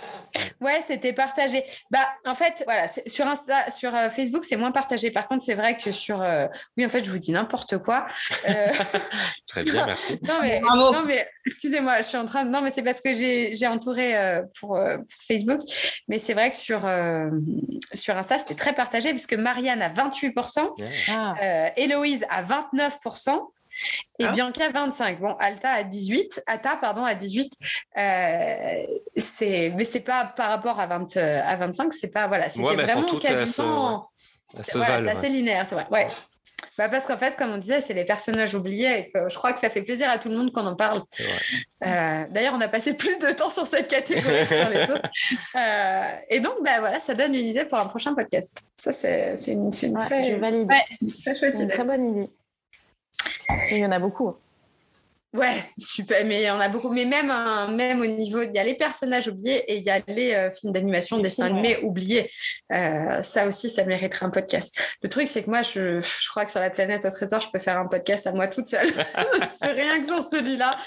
Ouais, c'était partagé. Bah, en fait, voilà, sur Insta, sur euh, Facebook, c'est moins partagé. Par contre, c'est vrai que sur, euh, oui, en fait, je vous dis n'importe quoi. Euh, très bien, merci. non mais, Bravo. non mais, excusez-moi, je suis en train de, non mais c'est parce que j'ai entouré euh, pour, euh, pour Facebook, mais c'est vrai que sur euh, sur Insta, c'était très partagé puisque Marianne a 28%, Ah. euh, Héloïse à 29%. Et Ah. Bianca 25. Bon, Alta à 18, Ata pardon à 18. Euh, c'est mais c'est pas par rapport à 20 euh, à 25, c'est pas voilà, c'était Ouais, vraiment quasiment Ça se voilà, c'est ouais. assez linéaire, c'est vrai. Ouais. Bah parce qu'en fait, comme on disait, c'est les personnages oubliés et que je crois que ça fait plaisir à tout le monde qu'on en parle. Euh, D'ailleurs, on a passé plus de temps sur cette catégorie que sur les autres. Euh, et donc, bah, voilà, ça donne une idée pour un prochain podcast. Ça, c'est une, c'est une Ouais, très, je valide. Ouais. très chouette C'est une idée. très bonne idée. Et il y en a beaucoup. Ouais, super. Mais il y en a beaucoup. Mais même, hein, même au niveau, il y a les personnages oubliés et il y a les euh, films d'animation, dessins animés oubliés. Euh, ça aussi, ça mériterait un podcast. Le truc, c'est que moi, je, je crois que sur la planète au trésor, je peux faire un podcast à moi toute seule. sur rien que sur celui-là.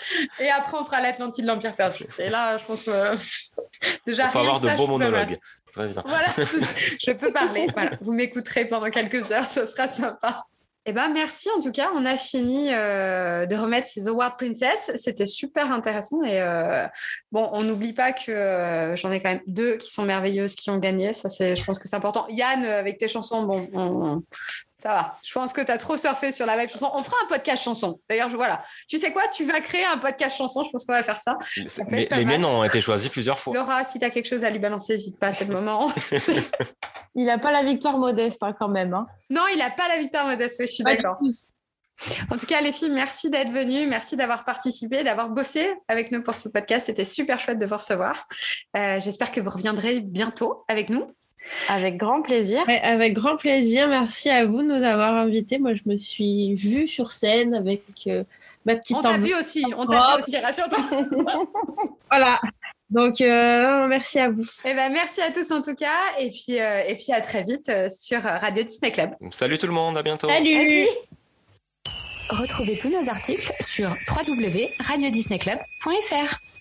Et après, on fera l'Atlantide, l'Empire perdu. Et là, je pense que déjà, Il faut avoir de ça, beaux monologues. Très bien. Voilà, je peux parler. Voilà. Vous m'écouterez pendant quelques heures, ce sera sympa. Eh ben, merci en tout cas. On a fini euh, de remettre ces Award Princess. C'était super intéressant. Et euh, bon, on n'oublie pas que euh, j'en ai quand même deux qui sont merveilleuses, qui ont gagné. Ça, je pense que c'est important. Yann, avec tes chansons, bon, on- ça va. Je pense que tu as trop surfé sur la vibe chanson. On fera un podcast chanson. D'ailleurs, je, voilà. Tu sais quoi? Tu vas créer un podcast chanson. Je pense qu'on va faire ça. Mais les miennes ont été choisis plusieurs fois. Laura, si tu as quelque chose à lui balancer, n'hésite pas, c'est le moment. Il n'a pas la victoire modeste hein, quand même. hein. non, il n'a pas la victoire modeste. Oui, je suis d'accord. En tout cas, les filles, merci d'être venues, merci d'avoir participé, d'avoir bossé avec nous pour ce podcast. C'était super chouette de vous recevoir. Euh, J'espère que vous reviendrez bientôt avec nous. Avec grand plaisir. Ouais, avec grand plaisir. Merci à vous de nous avoir invités. Moi, je me suis vue sur scène avec euh, ma petite On t'a vu aussi, on t'a vu aussi, rassure-toi. Voilà. Donc, euh, merci à vous. Eh ben, merci à tous en tout cas, et puis, euh, et puis à très vite euh, sur Radio Disney Club. Salut tout le monde, à bientôt. Salut. Retrouvez tous nos articles sur www.radiodisneyclub.fr.